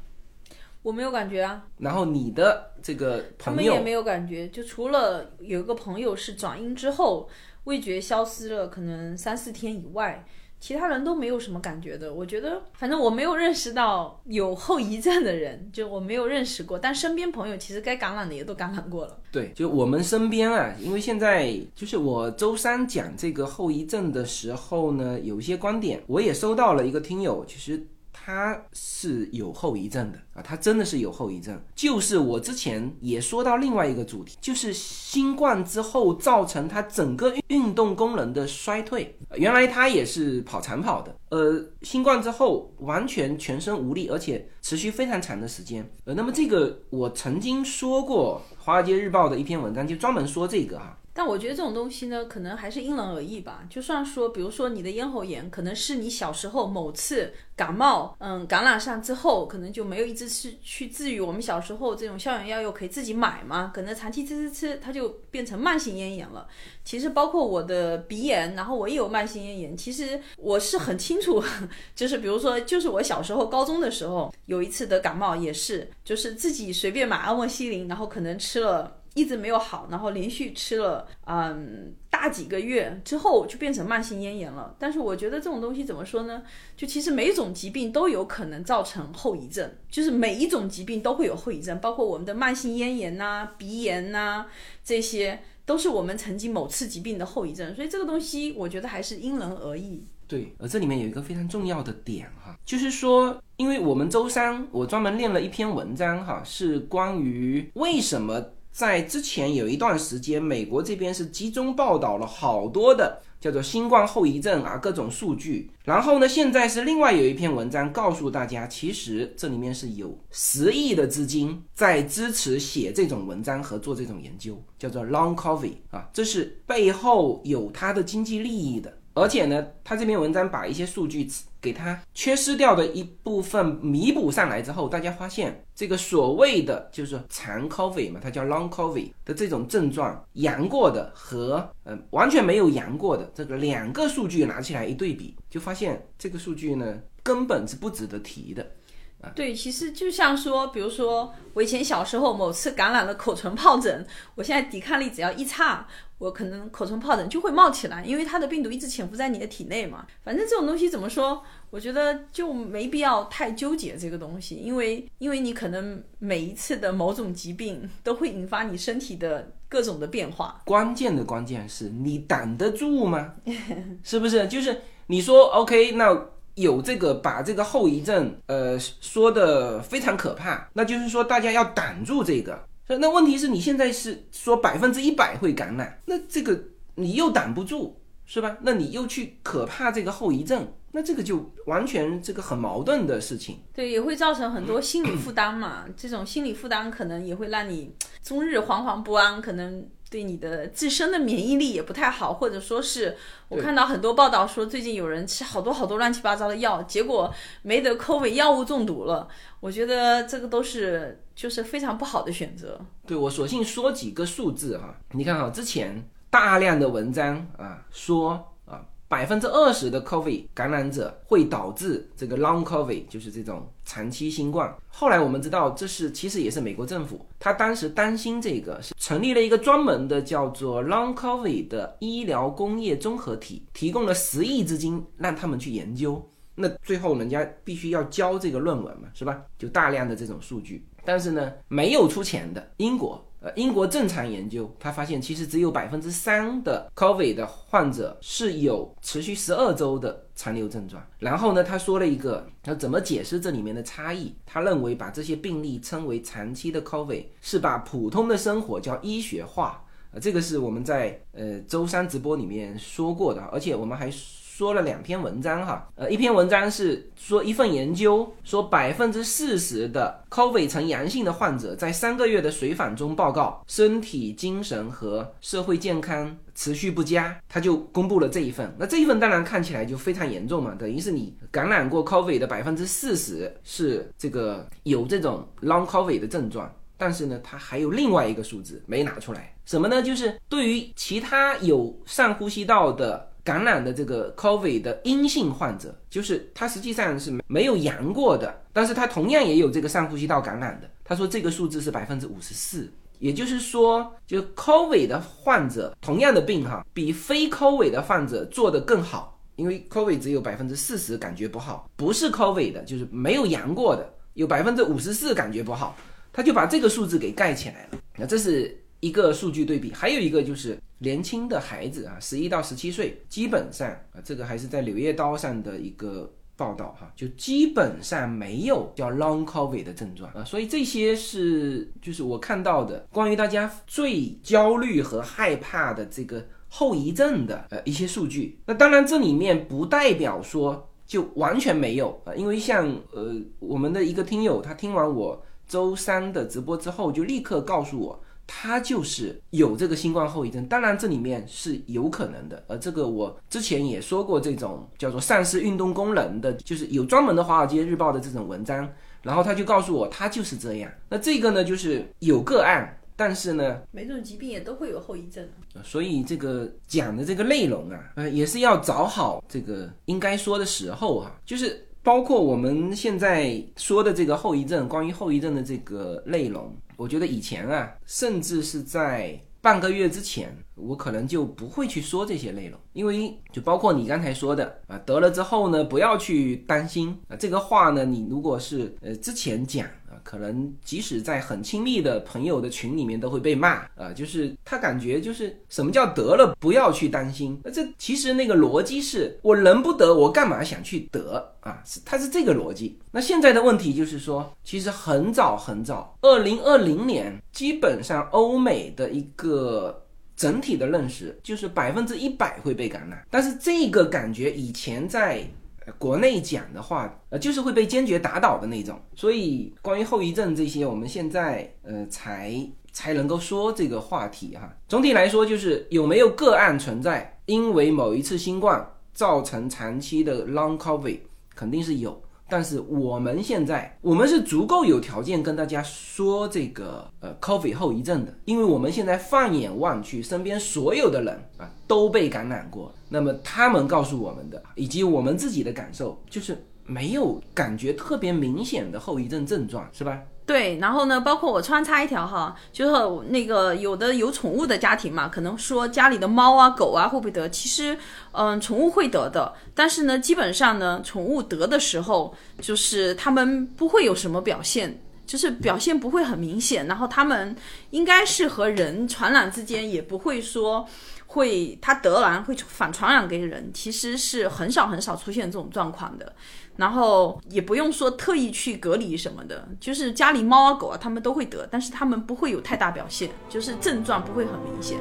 我没有感觉啊。然后你的这个朋友也没有感觉，就除了有一个朋友是转阴之后。味觉消失了，可能三四天以外，其他人都没有什么感觉的。我觉得，反正我没有认识到有后遗症的人，就我没有认识过。但身边朋友其实该感染的也都感染过了。对，就我们身边啊，因为现在就是我周三讲这个后遗症的时候呢，有一些观点，我也收到了一个听友，其实。他是有后遗症的啊，他真的是有后遗症。就是我之前也说到另外一个主题，就是新冠之后造成他整个运动功能的衰退。原来他也是跑长跑的，呃，新冠之后完全全身无力，而且持续非常长的时间。呃，那么这个我曾经说过，《华尔街日报》的一篇文章就专门说这个哈。但我觉得这种东西呢，可能还是因人而异吧。就算说，比如说你的咽喉炎，可能是你小时候某次感冒，嗯，感染上之后，可能就没有一直是去治愈。我们小时候这种消炎药又可以自己买嘛，可能长期吃吃吃，它就变成慢性咽炎了。其实包括我的鼻炎，然后我也有慢性咽炎。其实我是很清楚，就是比如说，就是我小时候高中的时候有一次得感冒，也是就是自己随便买阿莫西林，然后可能吃了。一直没有好，然后连续吃了嗯大几个月之后，就变成慢性咽炎了。但是我觉得这种东西怎么说呢？就其实每一种疾病都有可能造成后遗症，就是每一种疾病都会有后遗症，包括我们的慢性咽炎呐、鼻炎呐，这些都是我们曾经某次疾病的后遗症。所以这个东西我觉得还是因人而异。对，而这里面有一个非常重要的点哈，就是说，因为我们周三我专门练了一篇文章哈，是关于为什么。在之前有一段时间，美国这边是集中报道了好多的叫做新冠后遗症啊各种数据。然后呢，现在是另外有一篇文章告诉大家，其实这里面是有十亿的资金在支持写这种文章和做这种研究，叫做 Long Covid 啊，这是背后有它的经济利益的。而且呢，他这篇文章把一些数据给他缺失掉的一部分弥补上来之后，大家发现这个所谓的就是长 COVID 嘛，它叫 Long COVID 的这种症状，阳过的和嗯完全没有阳过的这个两个数据拿起来一对比，就发现这个数据呢根本是不值得提的。对，其实就像说，比如说我以前小时候某次感染了口唇疱疹，我现在抵抗力只要一差，我可能口唇疱疹就会冒起来，因为它的病毒一直潜伏在你的体内嘛。反正这种东西怎么说，我觉得就没必要太纠结这个东西，因为因为你可能每一次的某种疾病都会引发你身体的各种的变化。关键的关键是你挡得住吗？是不是？就是你说 OK 那。有这个把这个后遗症，呃，说的非常可怕，那就是说大家要挡住这个。那问题是你现在是说百分之一百会感染，那这个你又挡不住，是吧？那你又去可怕这个后遗症，那这个就完全这个很矛盾的事情。对，也会造成很多心理负担嘛。这种心理负担可能也会让你终日惶惶不安，可能对你的自身的免疫力也不太好，或者说是我看到很多报道说，最近有人吃好多好多乱七八糟的药，结果没得 COVID，药物中毒了。我觉得这个都是就是非常不好的选择。对我索性说几个数字哈，你看哈，之前大量的文章啊说。百分之二十的 COVID 感染者会导致这个 Long COVID，就是这种长期新冠。后来我们知道，这是其实也是美国政府，他当时担心这个，是成立了一个专门的叫做 Long COVID 的医疗工业综合体，提供了十亿资金让他们去研究。那最后人家必须要交这个论文嘛，是吧？就大量的这种数据，但是呢，没有出钱的英国。呃，英国正常研究，他发现其实只有百分之三的 COVID 的患者是有持续十二周的残留症状。然后呢，他说了一个，他怎么解释这里面的差异？他认为把这些病例称为长期的 COVID，是把普通的生活叫医学化。呃，这个是我们在呃周三直播里面说过的，而且我们还。说了两篇文章哈，呃，一篇文章是说一份研究说百分之四十的 COVID 呈阳性的患者在三个月的随访中报告身体、精神和社会健康持续不佳，他就公布了这一份。那这一份当然看起来就非常严重嘛，等于是你感染过 COVID 的百分之四十是这个有这种 Long COVID 的症状，但是呢，它还有另外一个数字没拿出来，什么呢？就是对于其他有上呼吸道的。感染的这个 COVID 的阴性患者，就是他实际上是没有阳过的，但是他同样也有这个上呼吸道感染的。他说这个数字是百分之五十四，也就是说，就 COVID 的患者同样的病哈，比非 COVID 的患者做得更好，因为 COVID 只有百分之四十感觉不好，不是 COVID 的，就是没有阳过的，有百分之五十四感觉不好，他就把这个数字给盖起来了。那这是。一个数据对比，还有一个就是年轻的孩子啊，十一到十七岁，基本上啊，这个还是在《柳叶刀》上的一个报道哈，就基本上没有叫 Long COVID 的症状啊，所以这些是就是我看到的关于大家最焦虑和害怕的这个后遗症的呃一些数据。那当然这里面不代表说就完全没有啊，因为像呃我们的一个听友，他听完我周三的直播之后，就立刻告诉我。他就是有这个新冠后遗症，当然这里面是有可能的。呃，这个我之前也说过，这种叫做丧失运动功能的，就是有专门的《华尔街日报》的这种文章，然后他就告诉我，他就是这样。那这个呢，就是有个案，但是呢，每种疾病也都会有后遗症。所以这个讲的这个内容啊，呃，也是要找好这个应该说的时候啊，就是包括我们现在说的这个后遗症，关于后遗症的这个内容。我觉得以前啊，甚至是在半个月之前，我可能就不会去说这些内容，因为就包括你刚才说的啊，得了之后呢，不要去担心啊，这个话呢，你如果是呃之前讲。可能即使在很亲密的朋友的群里面都会被骂啊，就是他感觉就是什么叫得了不要去担心，那这其实那个逻辑是我能不得我干嘛想去得啊？是他是这个逻辑。那现在的问题就是说，其实很早很早，二零二零年基本上欧美的一个整体的认识就是百分之一百会被感染，但是这个感觉以前在。国内讲的话，呃，就是会被坚决打倒的那种。所以关于后遗症这些，我们现在呃才才能够说这个话题哈。总体来说，就是有没有个案存在，因为某一次新冠造成长期的 long covid，肯定是有。但是我们现在，我们是足够有条件跟大家说这个呃 COVID 后遗症的，因为我们现在放眼望去，身边所有的人啊都被感染过，那么他们告诉我们的，以及我们自己的感受，就是没有感觉特别明显的后遗症症状，是吧？对，然后呢，包括我穿插一条哈，就是那个有的有宠物的家庭嘛，可能说家里的猫啊、狗啊会不会得？其实，嗯，宠物会得的，但是呢，基本上呢，宠物得的时候，就是它们不会有什么表现，就是表现不会很明显，然后它们应该是和人传染之间也不会说。会，它得完会反传染给人，其实是很少很少出现这种状况的，然后也不用说特意去隔离什么的，就是家里猫啊狗啊，他们都会得，但是他们不会有太大表现，就是症状不会很明显。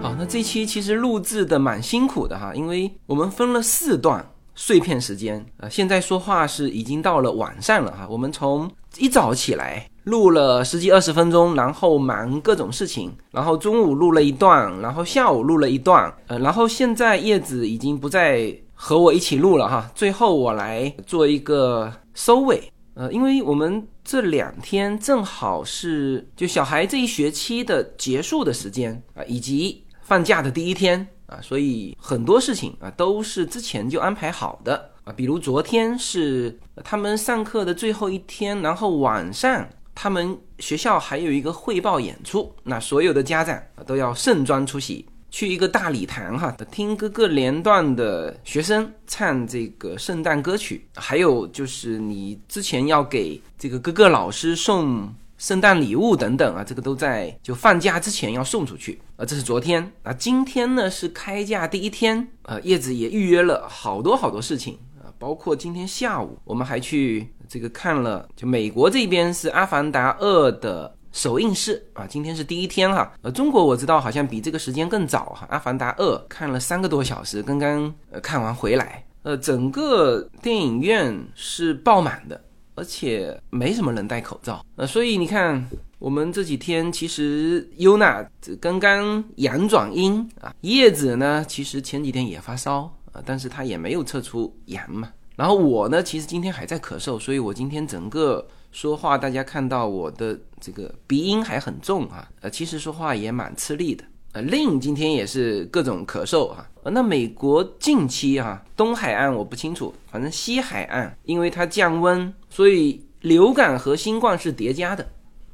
好，那这期其实录制的蛮辛苦的哈，因为我们分了四段，碎片时间啊。现在说话是已经到了晚上了哈，我们从一早起来录了十几二十分钟，然后忙各种事情，然后中午录了一段，然后下午录了一段，呃，然后现在叶子已经不再和我一起录了哈，最后我来做一个收尾。呃，因为我们这两天正好是就小孩这一学期的结束的时间啊，以及放假的第一天啊，所以很多事情啊都是之前就安排好的啊。比如昨天是他们上课的最后一天，然后晚上他们学校还有一个汇报演出，那所有的家长啊都要盛装出席。去一个大礼堂哈，听各个年段的学生唱这个圣诞歌曲，还有就是你之前要给这个各个老师送圣诞礼物等等啊，这个都在就放假之前要送出去啊。这是昨天啊，今天呢是开假第一天啊，叶子也预约了好多好多事情啊，包括今天下午我们还去这个看了，就美国这边是《阿凡达二》的。首映式啊，今天是第一天哈。呃，中国我知道好像比这个时间更早哈。《阿凡达二》看了三个多小时，刚刚呃看完回来。呃，整个电影院是爆满的，而且没什么人戴口罩。呃，所以你看，我们这几天其实优娜刚刚阳转阴啊，叶子呢其实前几天也发烧啊，但是他也没有测出阳嘛。然后我呢，其实今天还在咳嗽，所以我今天整个。说话，大家看到我的这个鼻音还很重啊，呃，其实说话也蛮吃力的。呃，令今天也是各种咳嗽啊。那美国近期啊，东海岸我不清楚，反正西海岸因为它降温，所以流感和新冠是叠加的。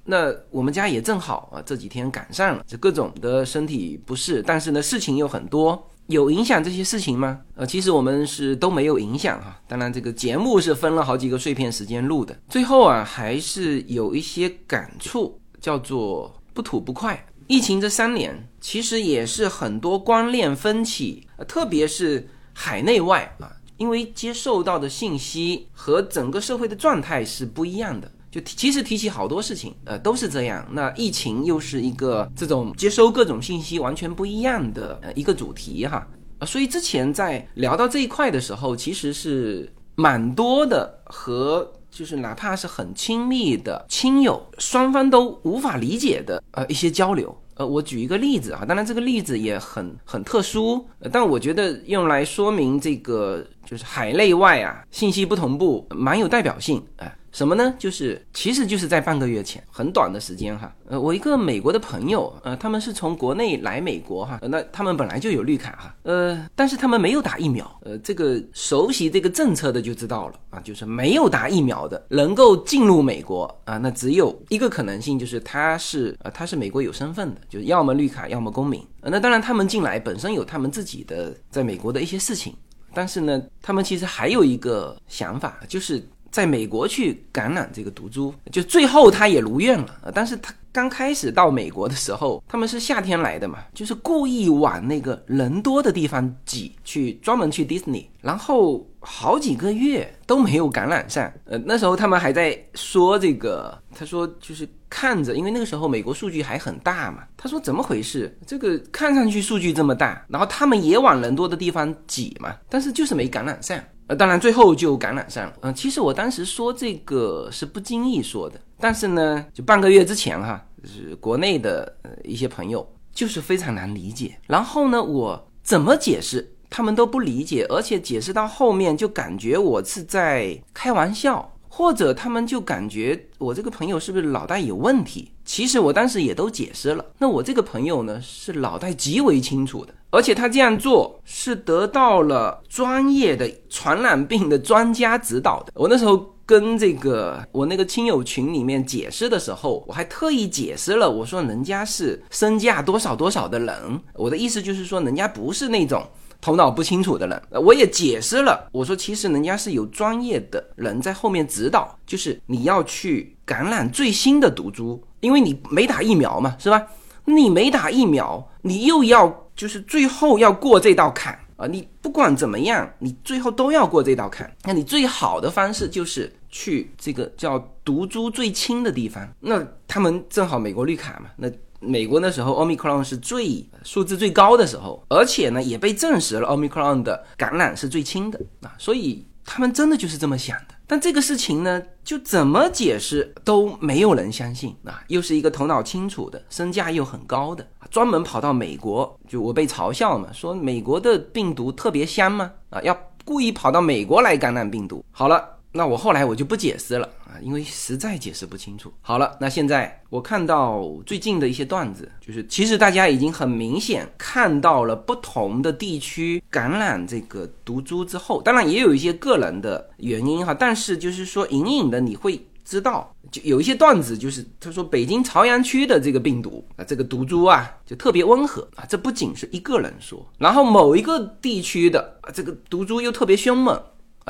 那我们家也正好啊，这几天赶上了，这各种的身体不适，但是呢，事情又很多。有影响这些事情吗？呃，其实我们是都没有影响哈。当然，这个节目是分了好几个碎片时间录的。最后啊，还是有一些感触，叫做不吐不快。疫情这三年，其实也是很多观念分歧，特别是海内外啊，因为接受到的信息和整个社会的状态是不一样的。就其实提起好多事情，呃，都是这样。那疫情又是一个这种接收各种信息完全不一样的呃一个主题哈，所以之前在聊到这一块的时候，其实是蛮多的和就是哪怕是很亲密的亲友，双方都无法理解的呃一些交流。呃，我举一个例子啊，当然这个例子也很很特殊，但我觉得用来说明这个就是海内外啊信息不同步，蛮有代表性啊。什么呢？就是，其实就是在半个月前，很短的时间哈。呃，我一个美国的朋友，呃，他们是从国内来美国哈，那他们本来就有绿卡哈，呃，但是他们没有打疫苗。呃，这个熟悉这个政策的就知道了啊，就是没有打疫苗的能够进入美国啊，那只有一个可能性，就是他是呃，他是美国有身份的，就是要么绿卡，要么公民。那当然他们进来本身有他们自己的在美国的一些事情，但是呢，他们其实还有一个想法，就是。在美国去感染这个毒株，就最后他也如愿了。但是他刚开始到美国的时候，他们是夏天来的嘛，就是故意往那个人多的地方挤，去专门去迪士尼，然后好几个月都没有感染上。呃，那时候他们还在说这个，他说就是看着，因为那个时候美国数据还很大嘛。他说怎么回事？这个看上去数据这么大，然后他们也往人多的地方挤嘛，但是就是没感染上。呃，当然最后就感染上了。嗯，其实我当时说这个是不经意说的，但是呢，就半个月之前哈，就是国内的一些朋友就是非常难理解。然后呢，我怎么解释，他们都不理解，而且解释到后面就感觉我是在开玩笑。或者他们就感觉我这个朋友是不是脑袋有问题？其实我当时也都解释了。那我这个朋友呢，是脑袋极为清楚的，而且他这样做是得到了专业的传染病的专家指导的。我那时候跟这个我那个亲友群里面解释的时候，我还特意解释了，我说人家是身价多少多少的人，我的意思就是说人家不是那种。头脑不清楚的人，我也解释了。我说，其实人家是有专业的人在后面指导，就是你要去感染最新的毒株，因为你没打疫苗嘛，是吧？你没打疫苗，你又要就是最后要过这道坎啊！你不管怎么样，你最后都要过这道坎。那你最好的方式就是去这个叫毒株最轻的地方。那他们正好美国绿卡嘛，那美国那时候 Omicron 是最数字最高的时候，而且呢也被证实了 Omicron 的感染是最轻的啊，所以他们真的就是这么想的。但这个事情呢，就怎么解释都没有人相信啊！又是一个头脑清楚的、身价又很高的，专门跑到美国，就我被嘲笑嘛，说美国的病毒特别香吗？啊，要故意跑到美国来感染病毒。好了。那我后来我就不解释了啊，因为实在解释不清楚。好了，那现在我看到最近的一些段子，就是其实大家已经很明显看到了不同的地区感染这个毒株之后，当然也有一些个人的原因哈，但是就是说隐隐的你会知道，就有一些段子就是他说北京朝阳区的这个病毒啊，这个毒株啊就特别温和啊，这不仅是一个人说，然后某一个地区的啊这个毒株又特别凶猛。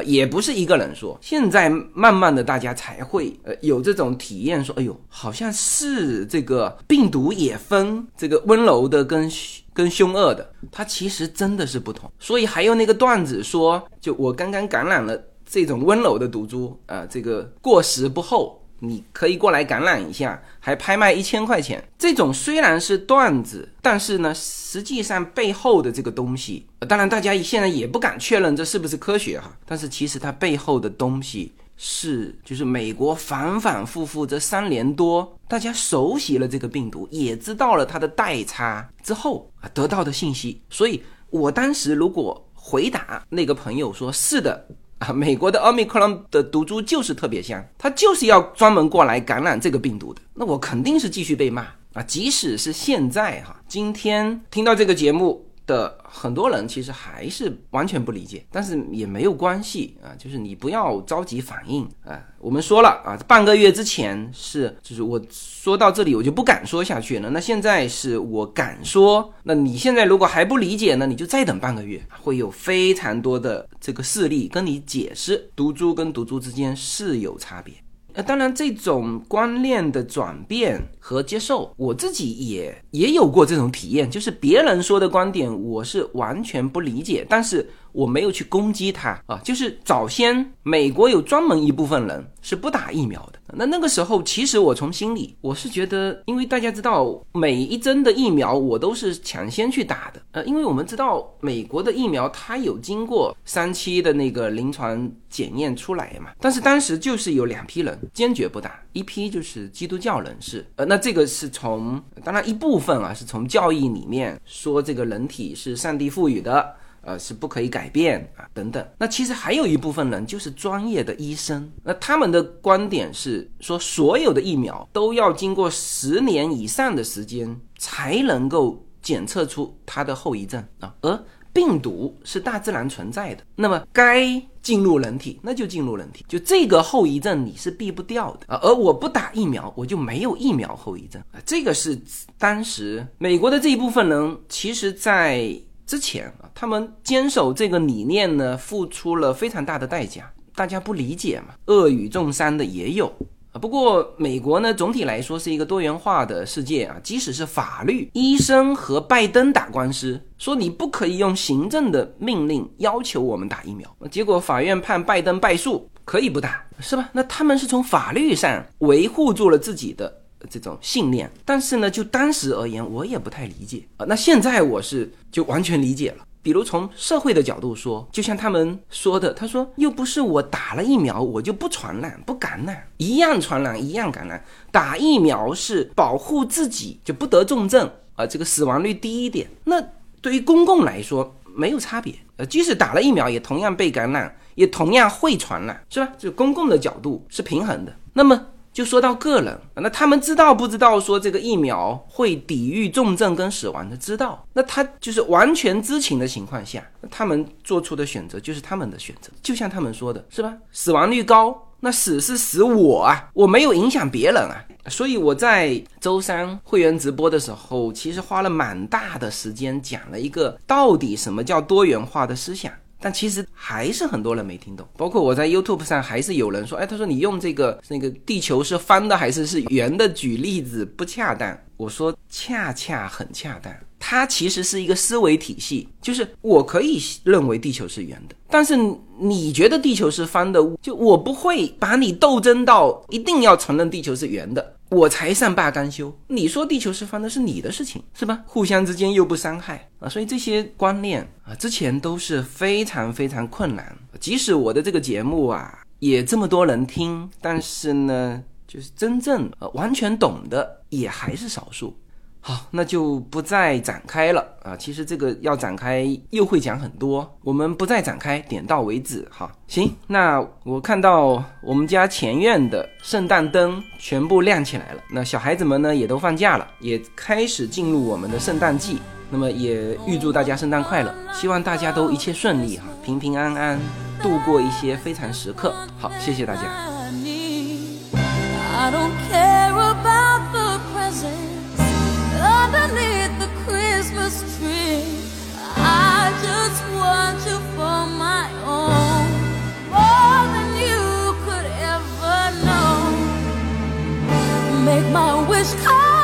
也不是一个人说，现在慢慢的大家才会呃有这种体验，说哎呦，好像是这个病毒也分这个温柔的跟跟凶恶的，它其实真的是不同。所以还有那个段子说，就我刚刚感染了这种温柔的毒株，啊，这个过时不候。你可以过来感染一下，还拍卖一千块钱。这种虽然是段子，但是呢，实际上背后的这个东西，当然大家现在也不敢确认这是不是科学哈。但是其实它背后的东西是，就是美国反反复复这三年多，大家熟悉了这个病毒，也知道了它的代差之后啊得到的信息。所以我当时如果回答那个朋友说是的。啊，美国的奥密克戎的毒株就是特别香，它就是要专门过来感染这个病毒的。那我肯定是继续被骂啊！即使是现在哈，今天听到这个节目。的很多人其实还是完全不理解，但是也没有关系啊，就是你不要着急反应啊。我们说了啊，半个月之前是，就是我说到这里我就不敢说下去了。那现在是我敢说，那你现在如果还不理解呢，你就再等半个月，会有非常多的这个事例跟你解释毒株跟毒株之间是有差别。那当然，这种观念的转变和接受，我自己也也有过这种体验，就是别人说的观点，我是完全不理解，但是。我没有去攻击他啊，就是早先美国有专门一部分人是不打疫苗的。那那个时候，其实我从心里我是觉得，因为大家知道每一针的疫苗我都是抢先去打的。呃，因为我们知道美国的疫苗它有经过三期的那个临床检验出来嘛。但是当时就是有两批人坚决不打，一批就是基督教人士。呃，那这个是从当然一部分啊是从教义里面说这个人体是上帝赋予的。呃，是不可以改变啊，等等。那其实还有一部分人就是专业的医生，那他们的观点是说，所有的疫苗都要经过十年以上的时间才能够检测出它的后遗症啊。而病毒是大自然存在的，那么该进入人体那就进入人体，就这个后遗症你是避不掉的啊。而我不打疫苗，我就没有疫苗后遗症啊。这个是当时美国的这一部分人，其实在。之前啊，他们坚守这个理念呢，付出了非常大的代价。大家不理解嘛，恶语重伤的也有啊。不过美国呢，总体来说是一个多元化的世界啊。即使是法律，医生和拜登打官司，说你不可以用行政的命令要求我们打疫苗，结果法院判拜登败诉，可以不打，是吧？那他们是从法律上维护住了自己的。这种信念，但是呢，就当时而言，我也不太理解啊。那现在我是就完全理解了。比如从社会的角度说，就像他们说的，他说又不是我打了疫苗，我就不传染、不感染，一样传染，一样感染。打疫苗是保护自己，就不得重症啊，这个死亡率低一点。那对于公共来说没有差别，呃，即使打了疫苗，也同样被感染，也同样会传染，是吧？就公共的角度是平衡的。那么。就说到个人，那他们知道不知道说这个疫苗会抵御重症跟死亡的？知道，那他就是完全知情的情况下，他们做出的选择就是他们的选择。就像他们说的是吧？死亡率高，那死是死我啊，我没有影响别人啊。所以我在周三会员直播的时候，其实花了蛮大的时间讲了一个到底什么叫多元化的思想。但其实还是很多人没听懂，包括我在 YouTube 上还是有人说，哎，他说你用这个那个地球是方的还是是圆的举例子不恰当。我说恰恰很恰当，它其实是一个思维体系，就是我可以认为地球是圆的，但是你觉得地球是方的，就我不会把你斗争到一定要承认地球是圆的。我才善罢甘休。你说地球是方的，是你的事情，是吧？互相之间又不伤害啊，所以这些观念啊，之前都是非常非常困难。即使我的这个节目啊，也这么多人听，但是呢，就是真正呃完全懂的也还是少数。好，那就不再展开了啊。其实这个要展开又会讲很多，我们不再展开，点到为止哈。行，那我看到我们家前院的圣诞灯全部亮起来了，那小孩子们呢也都放假了，也开始进入我们的圣诞季。那么也预祝大家圣诞快乐，希望大家都一切顺利哈，平平安安度过一些非常时刻。好，谢谢大家。Christmas tree. I just want you for my own, more than you could ever know. Make my wish come.